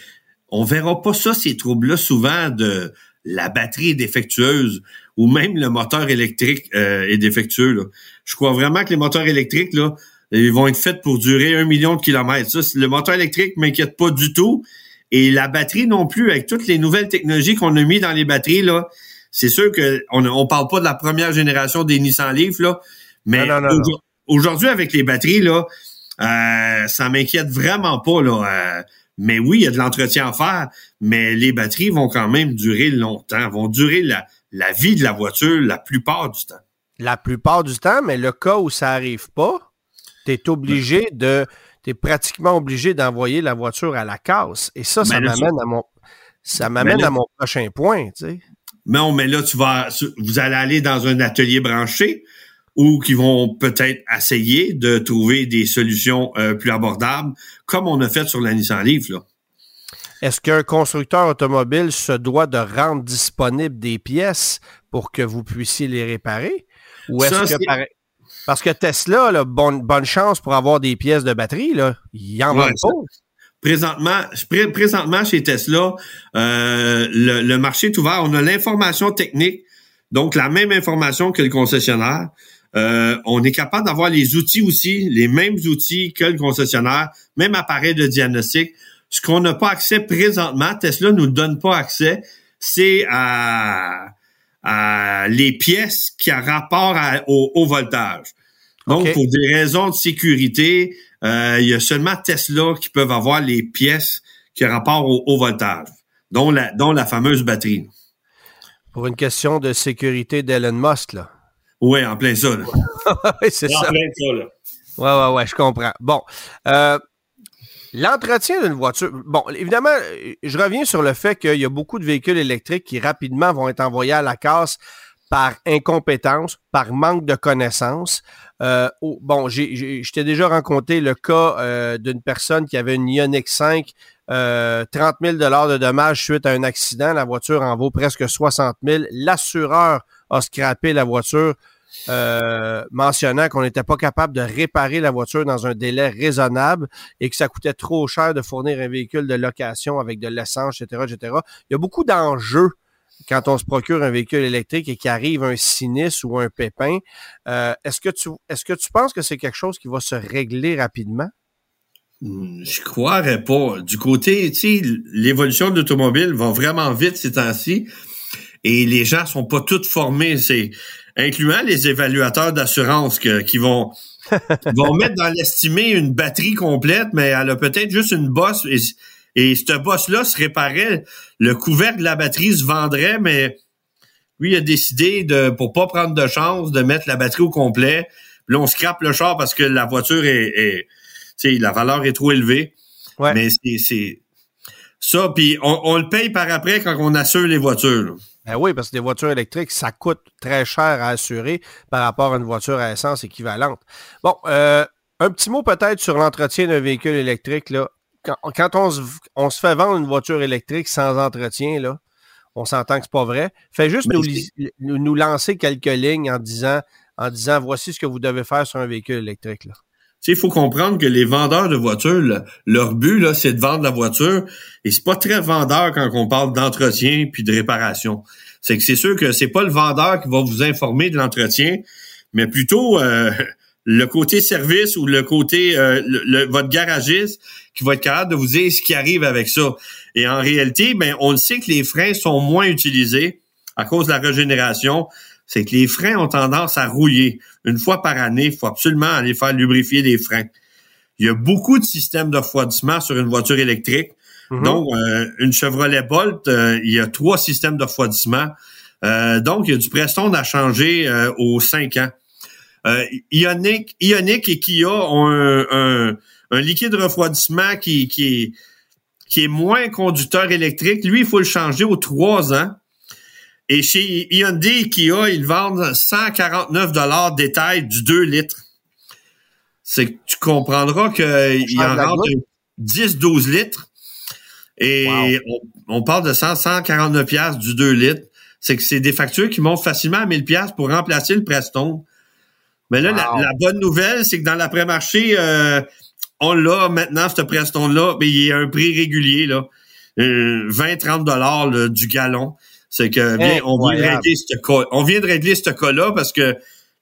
on verra pas ça, ces troubles-là, souvent de la batterie défectueuse ou même le moteur électrique euh, est défectueux. Là. Je crois vraiment que les moteurs électriques, là, ils vont être faits pour durer un million de kilomètres. Ça, le moteur électrique m'inquiète pas du tout. Et la batterie non plus, avec toutes les nouvelles technologies qu'on a mis dans les batteries, là, c'est sûr que on ne parle pas de la première génération des Nissan Leaf, là, mais aujourd'hui, avec les batteries, là, euh, ça m'inquiète vraiment pas. Là, euh, mais oui, il y a de l'entretien à faire, mais les batteries vont quand même durer longtemps, vont durer la, la vie de la voiture la plupart du temps. La plupart du temps, mais le cas où ça arrive pas, tu es obligé de tu es pratiquement obligé d'envoyer la voiture à la casse. Et ça, ça m'amène à mon ça m'amène à mon prochain point, tu sais. Non, mais là, tu vas vous allez aller dans un atelier branché ou qui vont peut-être essayer de trouver des solutions euh, plus abordables, comme on a fait sur la Nissan Leaf, là. Est-ce qu'un constructeur automobile se doit de rendre disponible des pièces pour que vous puissiez les réparer? Ou est-ce que, parce que Tesla, bonne, bonne chance pour avoir des pièces de batterie, là. Il en ouais, pas. présentement, présentement chez Tesla, euh, le, marché est ouvert. On a l'information technique, donc la même information que le concessionnaire. Euh, on est capable d'avoir les outils aussi, les mêmes outils que le concessionnaire, même appareil de diagnostic. Ce qu'on n'a pas accès présentement, Tesla nous donne pas accès, c'est à, les pièces qui ont rapport au, voltage. Donc, pour des raisons de sécurité, euh, il y a seulement Tesla qui peuvent avoir les pièces qui ont rapport au, voltage, dont la, dont la fameuse batterie. Pour une question de sécurité d'Elon Musk, là. Oui, en plein ça. oui, c'est ça. En plein ça, là. Ouais, ouais, ouais, je comprends. Bon. Euh, L'entretien d'une voiture, bon, évidemment, je reviens sur le fait qu'il y a beaucoup de véhicules électriques qui rapidement vont être envoyés à la casse par incompétence, par manque de connaissances. Euh, bon, je t'ai déjà rencontré le cas euh, d'une personne qui avait une Ioniq 5, euh, 30 000 de dommages suite à un accident. La voiture en vaut presque 60 000. L'assureur a scrappé la voiture, euh, mentionnant qu'on n'était pas capable de réparer la voiture dans un délai raisonnable et que ça coûtait trop cher de fournir un véhicule de location avec de l'essence, etc., etc. Il y a beaucoup d'enjeux quand on se procure un véhicule électrique et qu'il arrive un sinistre ou un pépin. Euh, est-ce que tu penses que c'est quelque chose qui va se régler rapidement? Hmm, je croirais pas. Du côté, tu sais, l'évolution de l'automobile va vraiment vite ces temps-ci et les gens sont pas tous formés. Incluant les évaluateurs d'assurance qui vont vont mettre dans l'estimé une batterie complète, mais elle a peut-être juste une bosse et, et ce boss-là se réparait. Le couvercle de la batterie se vendrait, mais lui il a décidé de pour pas prendre de chance de mettre la batterie au complet. là, on scrape le char parce que la voiture est, est sais, la valeur est trop élevée. Mais c'est ça, puis on, on, le paye par après quand on assure les voitures. Ben oui, parce que les voitures électriques, ça coûte très cher à assurer par rapport à une voiture à essence équivalente. Bon, euh, un petit mot peut-être sur l'entretien d'un véhicule électrique. Là. Quand, on, se, on, se, fait vendre une voiture électrique sans entretien, là, on s'entend que c'est pas vrai. Fait juste nous, nous, lancer quelques lignes en disant, en disant voici ce que vous devez faire sur un véhicule électrique. Là il faut comprendre que les vendeurs de voitures, leur but, là, c'est de vendre la voiture. Et c'est pas très vendeur quand on parle d'entretien puis de réparation. C'est que c'est sûr que c'est pas le vendeur qui va vous informer de l'entretien, mais plutôt euh, le côté service ou le côté euh, votre garagiste qui va être capable de vous dire ce qui arrive avec ça. Et en réalité, ben, on le sait que les freins sont moins utilisés à cause de la régénération c'est que les freins ont tendance à rouiller. Une fois par année, il faut absolument aller faire lubrifier les freins. Il y a beaucoup de systèmes de refroidissement sur une voiture électrique. Mhm. Donc, euh, une Chevrolet Bolt, euh, il y a trois systèmes de refroidissement. Euh, donc, il y a du Preston à changer aux cinq ans. Ionic, Ionic et Kia ont un, liquide de refroidissement qui, qui, est, qui est moins conducteur électrique. Lui, il faut le changer aux trois ans. Et chez Hyundai et Kia, ils vendent 149 dollars détail du 2 litres. C'est que tu comprendras qu'il en rentre 10-12 litres. Et on, parle de 100, 149 pièces du 2 litres. C'est que c'est des factures qui montent facilement à 1000 pièces pour remplacer le Preston. Mais là, la, bonne nouvelle, c'est que dans l'après-marché, euh, on l'a maintenant, ce Preston-là, mais il y a un prix régulier, là. 20-30 euh, dollars du gallon. C'est que bien, on vient de régler ce cas. On vient de régler ce cas-là parce que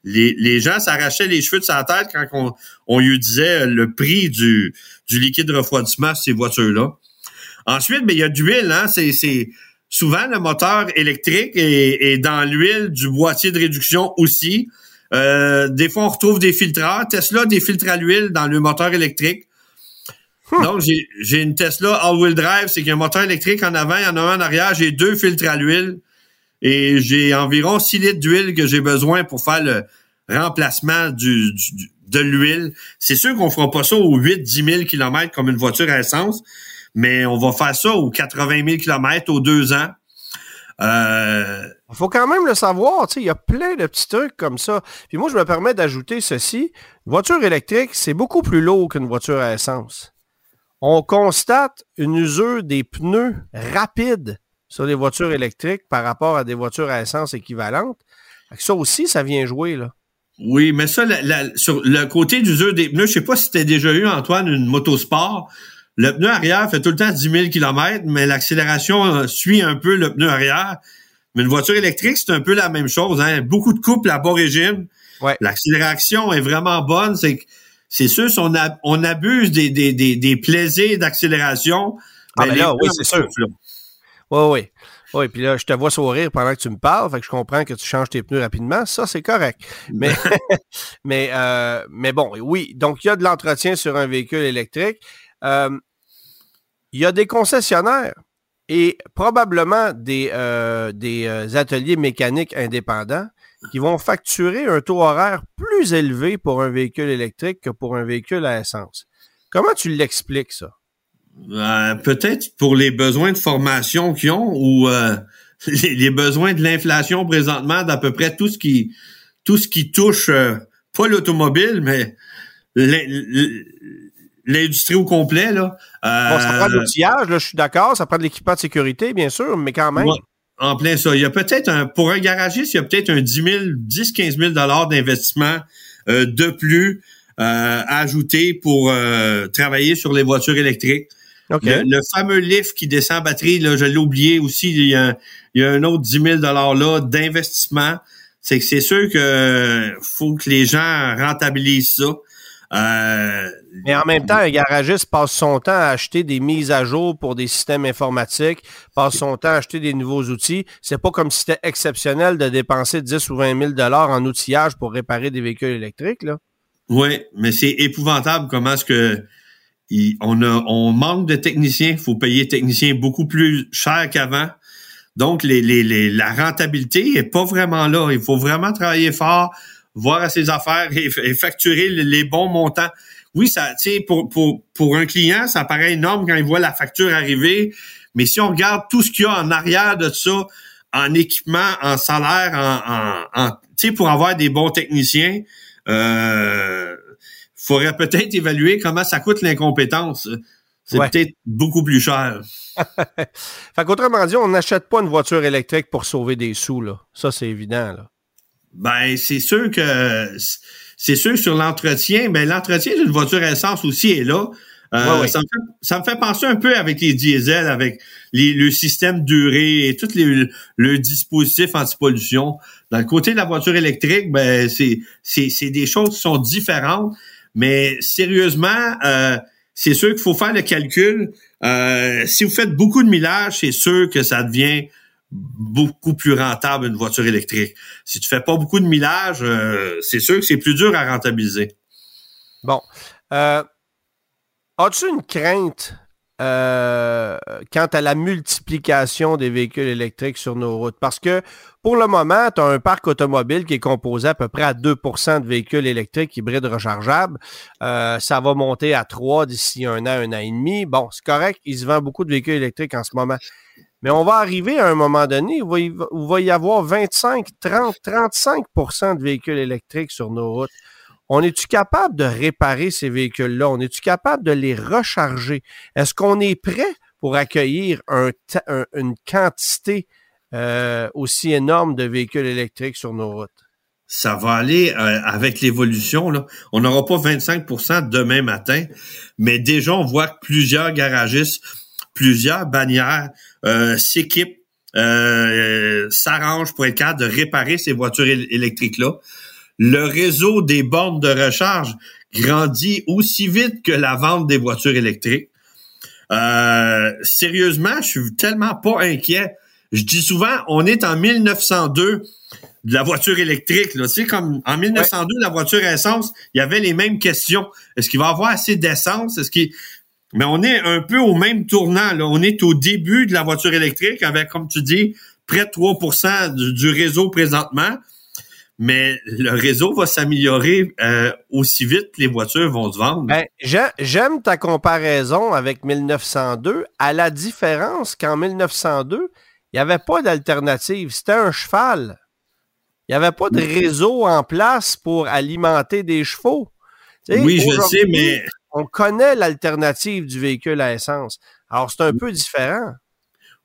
les, les gens s'arrachaient les cheveux de sa tête quand on, on lui disait le prix du, du liquide de refroidissement sur ces voitures-là. Ensuite, ben, il y a de l'huile, hein. C'est, c'est souvent le moteur électrique et, dans l'huile du boîtier de réduction aussi. Euh, des fois, on retrouve des filtreurs. Tesla des filtres à l'huile dans le moteur électrique. Donc, j'ai une Tesla all-wheel drive, c'est qu'il y a un moteur électrique en avant, il y en a un en arrière, j'ai deux filtres à l'huile et j'ai environ 6 litres d'huile que j'ai besoin pour faire le remplacement du, de l'huile. C'est sûr qu'on fera pas ça aux 8-10 000 km comme une voiture à essence, mais on va faire ça aux 80 000 km aux deux ans. Euh... Il faut quand même le savoir, il y a plein de petits trucs comme ça. Puis moi, je me permets d'ajouter ceci. Une voiture électrique, c'est beaucoup plus lourd qu'une voiture à essence on constate une usure des pneus rapide sur les voitures électriques par rapport à des voitures à essence équivalentes. Ça aussi, ça vient jouer, là. Oui, mais ça, sur le côté d'usure des pneus, je sais pas si tu as déjà eu, Antoine, une motosport. le pneu arrière fait tout le temps 10 000 km, mais l'accélération euh, suit un peu le pneu arrière. Mais une voiture électrique, c'est un peu la même chose. Hein? Beaucoup de couple à bas régime. Ouais. L'accélération est vraiment bonne. C'est c'est sûr, si on, on abuse des, des, des, des plaisirs d'accélération, ah, ben, ben là, oui, c'est sûr. Oui, oui. Oui, puis là, je te vois sourire pendant que tu me parles, fait que je comprends que tu changes tes pneus rapidement. Ça, c'est correct. Mais, mais, euh, mais bon, oui. Donc, il y a de l'entretien sur un véhicule électrique. Euh, il y a des concessionnaires et probablement des, euh, des ateliers mécaniques indépendants qui vont facturer un taux horaire plus élevé pour un véhicule électrique que pour un véhicule à essence. Comment tu l'expliques, ça? Euh, peut-être pour les besoins de formation qu'ils ont ou euh, les, besoins de l'inflation présentement d'à peu près tout ce qui tout ce qui touche euh, pas l'automobile mais l'industrie au complet là. ça prend de l'outillage, là, je suis d'accord, ça prend de l'équipement de sécurité bien sûr, mais quand même. En plein ça, il y a peut-être un pour un garagiste, il y a peut-être un 10 000, 10 15 000 dollars d'investissement de plus euh, ajouter pour travailler sur les voitures électriques. Le, fameux lift qui descend en batterie, là, je l'ai oublié aussi, il y, a, un autre 10 000 là d'investissement. C'est que c'est sûr que faut que les gens rentabilisent ça. Euh, Mais en même temps, un garagiste passe son temps à acheter des mises à jour pour des systèmes informatiques, passe son temps à acheter des nouveaux outils. C'est pas comme si c'était exceptionnel de dépenser 10 ou 20 000 dollars en outillage pour réparer des véhicules électriques, là. Oui, mais c'est épouvantable comment est-ce que on, a, on manque de techniciens. Il faut payer techniciens beaucoup plus cher qu'avant. Donc, les, les, la rentabilité est pas vraiment là. Il faut vraiment travailler fort, voir à ses affaires et, facturer les, bons montants. Oui, ça, tu sais, pour, pour, pour un client, ça paraît énorme quand il voit la facture arriver. Mais si on regarde tout ce qu'il y a en arrière de ça, en équipement, en salaire, en, en, tu sais, pour avoir des bons techniciens, euh, faudrait peut-être évaluer comment ça coûte l'incompétence. C'est peut-être beaucoup plus cher. fait qu'autrement dit, on n'achète pas une voiture électrique pour sauver des sous, là. Ça, c'est évident, là. Ben, c'est sûr que c'est sûr sur l'entretien, ben l'entretien d'une voiture essence aussi est là. Euh, ça, me fait, ça, me fait, penser un peu avec les diesels, avec les, le système durée et tout les, le dispositif anti-pollution. Dans le côté de la voiture électrique, ben c'est, c'est des choses qui sont différentes. Mais sérieusement, euh, c'est sûr qu'il faut faire le calcul. Euh, si vous faites beaucoup de millage, c'est sûr que ça devient beaucoup plus rentable une voiture électrique. Si tu fais pas beaucoup de millage, euh, c'est sûr que c'est plus dur à rentabiliser. Bon. As-tu une crainte euh, quant à la multiplication des véhicules électriques sur nos routes? Parce que pour le moment, tu as un parc automobile qui est composé à peu près à 2% de véhicules électriques hybrides rechargeables. Euh, ça va monter à 3 d'ici un an, un an et demi. Bon, c'est correct, il se vend beaucoup de véhicules électriques en ce moment. Mais on va arriver à un moment donné où il va y avoir 25, 30, 35% de véhicules électriques sur nos routes on est-tu capable de réparer ces véhicules-là? On est-tu capable de les recharger? Est-ce qu'on est prêt pour accueillir une quantité euh, aussi énorme de véhicules électriques sur nos routes? Ça va aller euh, avec l'évolution. On n'aura pas 25% demain matin, mais déjà, on voit que plusieurs garagistes, plusieurs bannières euh, s'équipent, s'arrangent pour être capable de réparer ces voitures électriques-là le réseau des bornes de recharge grandit aussi vite que la vente des voitures électriques. Euh, sérieusement, je suis tellement pas inquiet. Je dis souvent, on est en 1902 de la voiture électrique. Là. Tu sais, comme en 1902, la voiture essence, il y avait les mêmes questions. Est-ce qu'il va avoir assez d'essence? Est-ce qu'il... Mais on est un peu au même tournant. Là. On est au début de la voiture électrique avec, comme tu dis, près de 3% du réseau présentement mais le réseau va s'améliorer euh, aussi vite que les voitures vont se vendre. Ben, J'aime ta comparaison avec 1902, à la différence qu'en 1902, il n'y avait pas d'alternative. C'était un cheval. Il n'y avait pas de réseau en place pour alimenter des chevaux. oui, je sais, mais... On connaît l'alternative du véhicule à essence. Alors, c'est un peu différent.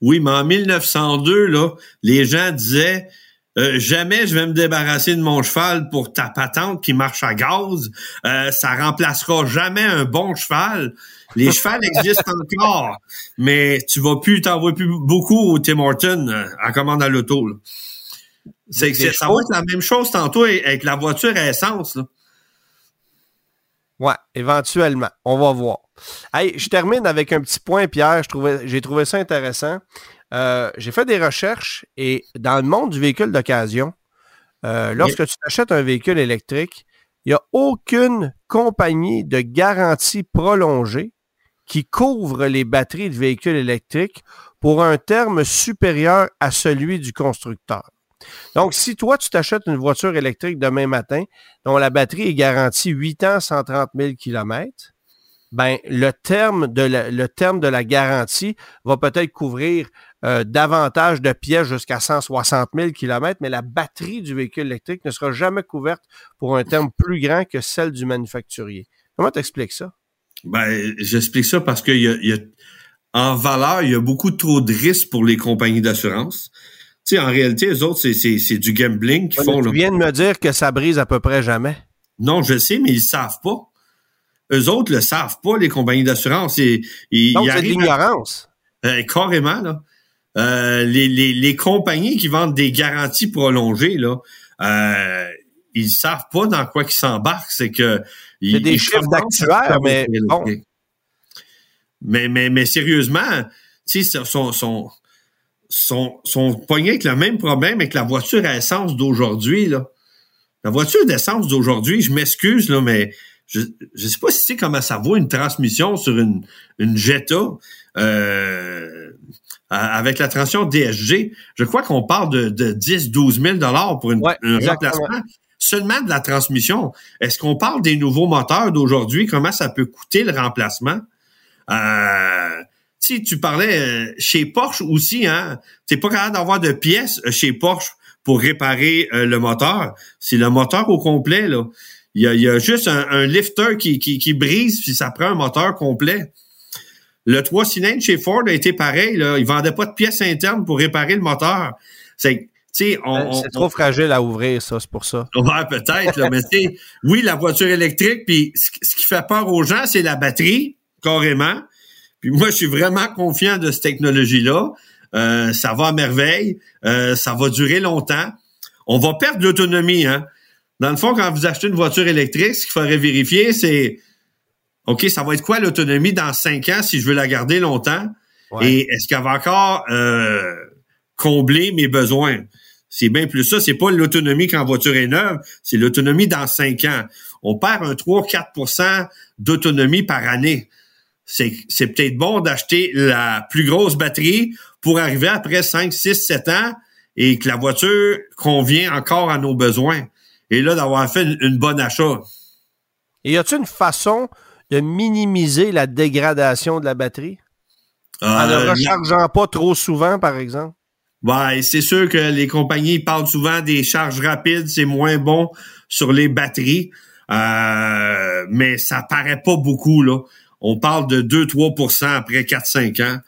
Oui, mais en 1902, là, les gens disaient euh, jamais je vais me débarrasser de mon cheval pour ta patente qui marche à gaz. Euh, ça remplacera jamais un bon cheval. Les chevals existent encore, mais tu vas plus, t'en vois plus beaucoup au Tim Horton euh, en commande à l'auto. C'est, ça va être la même chose tantôt avec la voiture à essence. Là. Ouais, éventuellement. On va voir. Hey, je termine avec un petit point, Pierre. J'ai trouvé ça intéressant. Euh, j'ai fait des recherches et dans le monde du véhicule d'occasion, euh, lorsque tu achètes un véhicule électrique, il n'y a aucune compagnie de garantie prolongée qui couvre les batteries de véhicules électriques pour un terme supérieur à celui du constructeur. Donc, si toi, tu t'achètes une voiture électrique demain matin, dont la batterie est garantie 8 ans, 130 000 km, ben, le terme de la, garantie va peut-être couvrir euh, davantage de pièces jusqu'à 160 000 km, mais la batterie du véhicule électrique ne sera jamais couverte pour un terme plus grand que celle du manufacturier. Comment t'expliques ça? Ben, j'explique ça parce que y a, en valeur, il y a beaucoup trop de risques pour les compagnies d'assurance. Tu sais, en réalité, les autres, c'est du gambling qu'ils font. Tu viens de me dire que ça brise à peu près jamais. Non, je sais, mais ils savent pas. Eux autres le savent pas, les compagnies d'assurance. Donc, c'est de l'ignorance. Euh, carrément, là. Euh, les, les, les, compagnies qui vendent des garanties prolongées, là, euh, ils savent pas dans quoi ils s'embarquent. C'est que c'est des chiffres d'actuaires, mais bon. Mais, mais, mais sérieusement, tu sais, sont, sont, sont, sont pognés avec le même problème avec la voiture à essence d'aujourd'hui, là. La voiture d'essence d'aujourd'hui, je m'excuse, là, mais je ne sais pas si tu sais comment ça vaut une transmission sur une, une Jetta euh, avec la transmission DSG. Je crois qu'on parle de, de 10-12 000 dollars pour une, un remplacement seulement de la transmission. Est-ce qu'on parle des nouveaux moteurs d'aujourd'hui? Comment ça peut coûter le remplacement? Euh, si tu parlais euh, chez Porsche aussi, hein, t'es pas capable d'avoir de pièces euh, chez Porsche pour réparer le moteur. C'est le moteur au complet, là. Il y a, juste un, lifter qui, qui, brise, puis ça prend un moteur complet. Le 3 cylindres chez Ford a été pareil. Là. Ils vendaient pas de pièces internes pour réparer le moteur. C'est ben, c'est trop fragile à ouvrir, ça, c'est pour ça. Ouais, peut-être, mais tu oui, la voiture électrique, puis ce qui fait peur aux gens, c'est la batterie, carrément. Puis moi, je suis vraiment confiant de cette technologie-là. Euh, ça va à merveille, euh, ça va durer longtemps. On va perdre l'autonomie, hein. Dans le fond, quand vous achetez une voiture électrique, ce qu'il faudrait vérifier, c'est OK, ça va être quoi l'autonomie dans cinq ans si je veux la garder longtemps? Et est-ce qu'elle va encore euh, combler mes besoins? C'est bien plus ça. C'est pas l'autonomie quand la voiture est neuve, c'est l'autonomie dans cinq ans. On perd un 3-4% d'autonomie par année. C'est, c'est peut-être bon d'acheter la plus grosse batterie pour arriver après 5, 6, 7 ans et que la voiture convient encore à nos besoins et là, d'avoir fait une, bonne achat. Et y a-t-il une façon de minimiser la dégradation de la batterie? en ne euh, rechargeant pas trop souvent, par exemple? Ouais, c'est sûr que les compagnies parlent souvent des charges rapides, c'est moins bon sur les batteries, euh, mais ça paraît pas beaucoup là. On parle de 2-3% après 4-5 ans.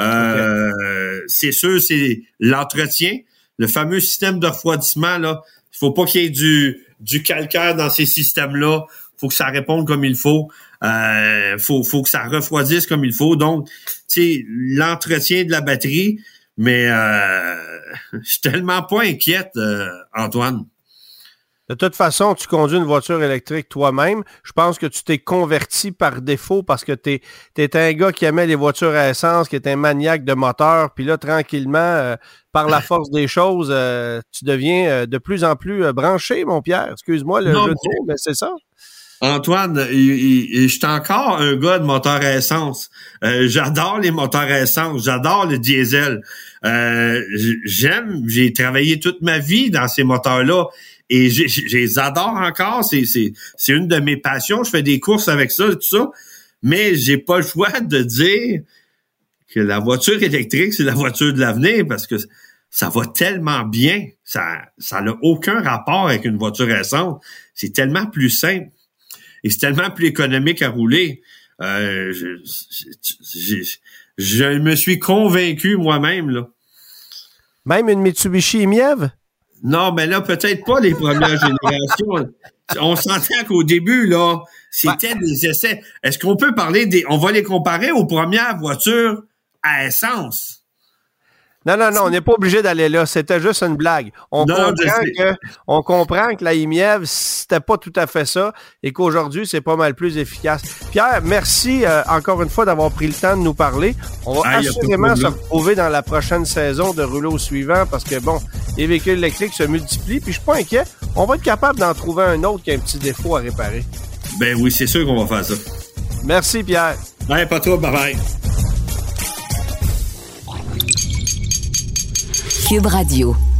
Euh, C'est sûr, c'est l'entretien, le fameux système de refroidissement là. Il faut pas qu'il y ait du, du calcaire dans ces systèmes-là. faut que ça réponde comme il faut. Euh, faut, faut que ça refroidisse comme il faut. Donc, tu sais, l'entretien de la batterie, mais euh, je suis tellement pas inquiète, euh, Antoine. De toute façon, tu conduis une voiture électrique toi-même. Je pense que tu t'es converti par défaut parce que tu es, un gars qui aimait les voitures à essence, qui est un maniaque de moteur. Puis là, tranquillement, euh, par la force des choses, euh, tu deviens euh, de plus en plus branché, mon Pierre. Excuse-moi le jeu de mots, mais c'est ça. Antoine, je suis encore un gars de moteur à essence. j'adore les moteurs à essence, j'adore le diesel. j'aime, j'ai travaillé toute ma vie dans ces moteurs-là et je les adore encore. C'est, c'est, c'est une de mes passions. Je fais des courses avec ça, tout ça. Mais j'ai pas le choix de dire que la voiture électrique, c'est la voiture de l'avenir parce que ça va tellement bien. Ça, ça n'a aucun rapport avec une voiture récente. C'est tellement plus simple et c'est tellement plus économique à rouler. Euh, je, je, me suis convaincu moi-même, là. Même une Mitsubishi Mièvre? Non, mais là, peut-être pas les premières générations. On s'entend qu'au début, là, C'était des essais. Est-ce qu'on peut parler des... On va les comparer aux premières voitures à essence? Non, non, non, on n'est pas obligé d'aller là. C'était juste une blague. On, comprend, que, on comprend que la IMIEV, c'était pas tout à fait ça et qu'aujourd'hui, c'est pas mal plus efficace. Pierre, merci euh, encore une fois d'avoir pris le temps de nous parler. On va ah, assurément se retrouver dans la prochaine saison de rouleau suivant parce que, bon, les véhicules électriques se multiplient. Puis je suis pas inquiet. On va être capable d'en trouver un autre qui a un petit défaut à réparer. Ben oui, c'est sûr qu'on va faire ça. Merci, Pierre. Ouais, pas trop. Bye bye. Cube Radio.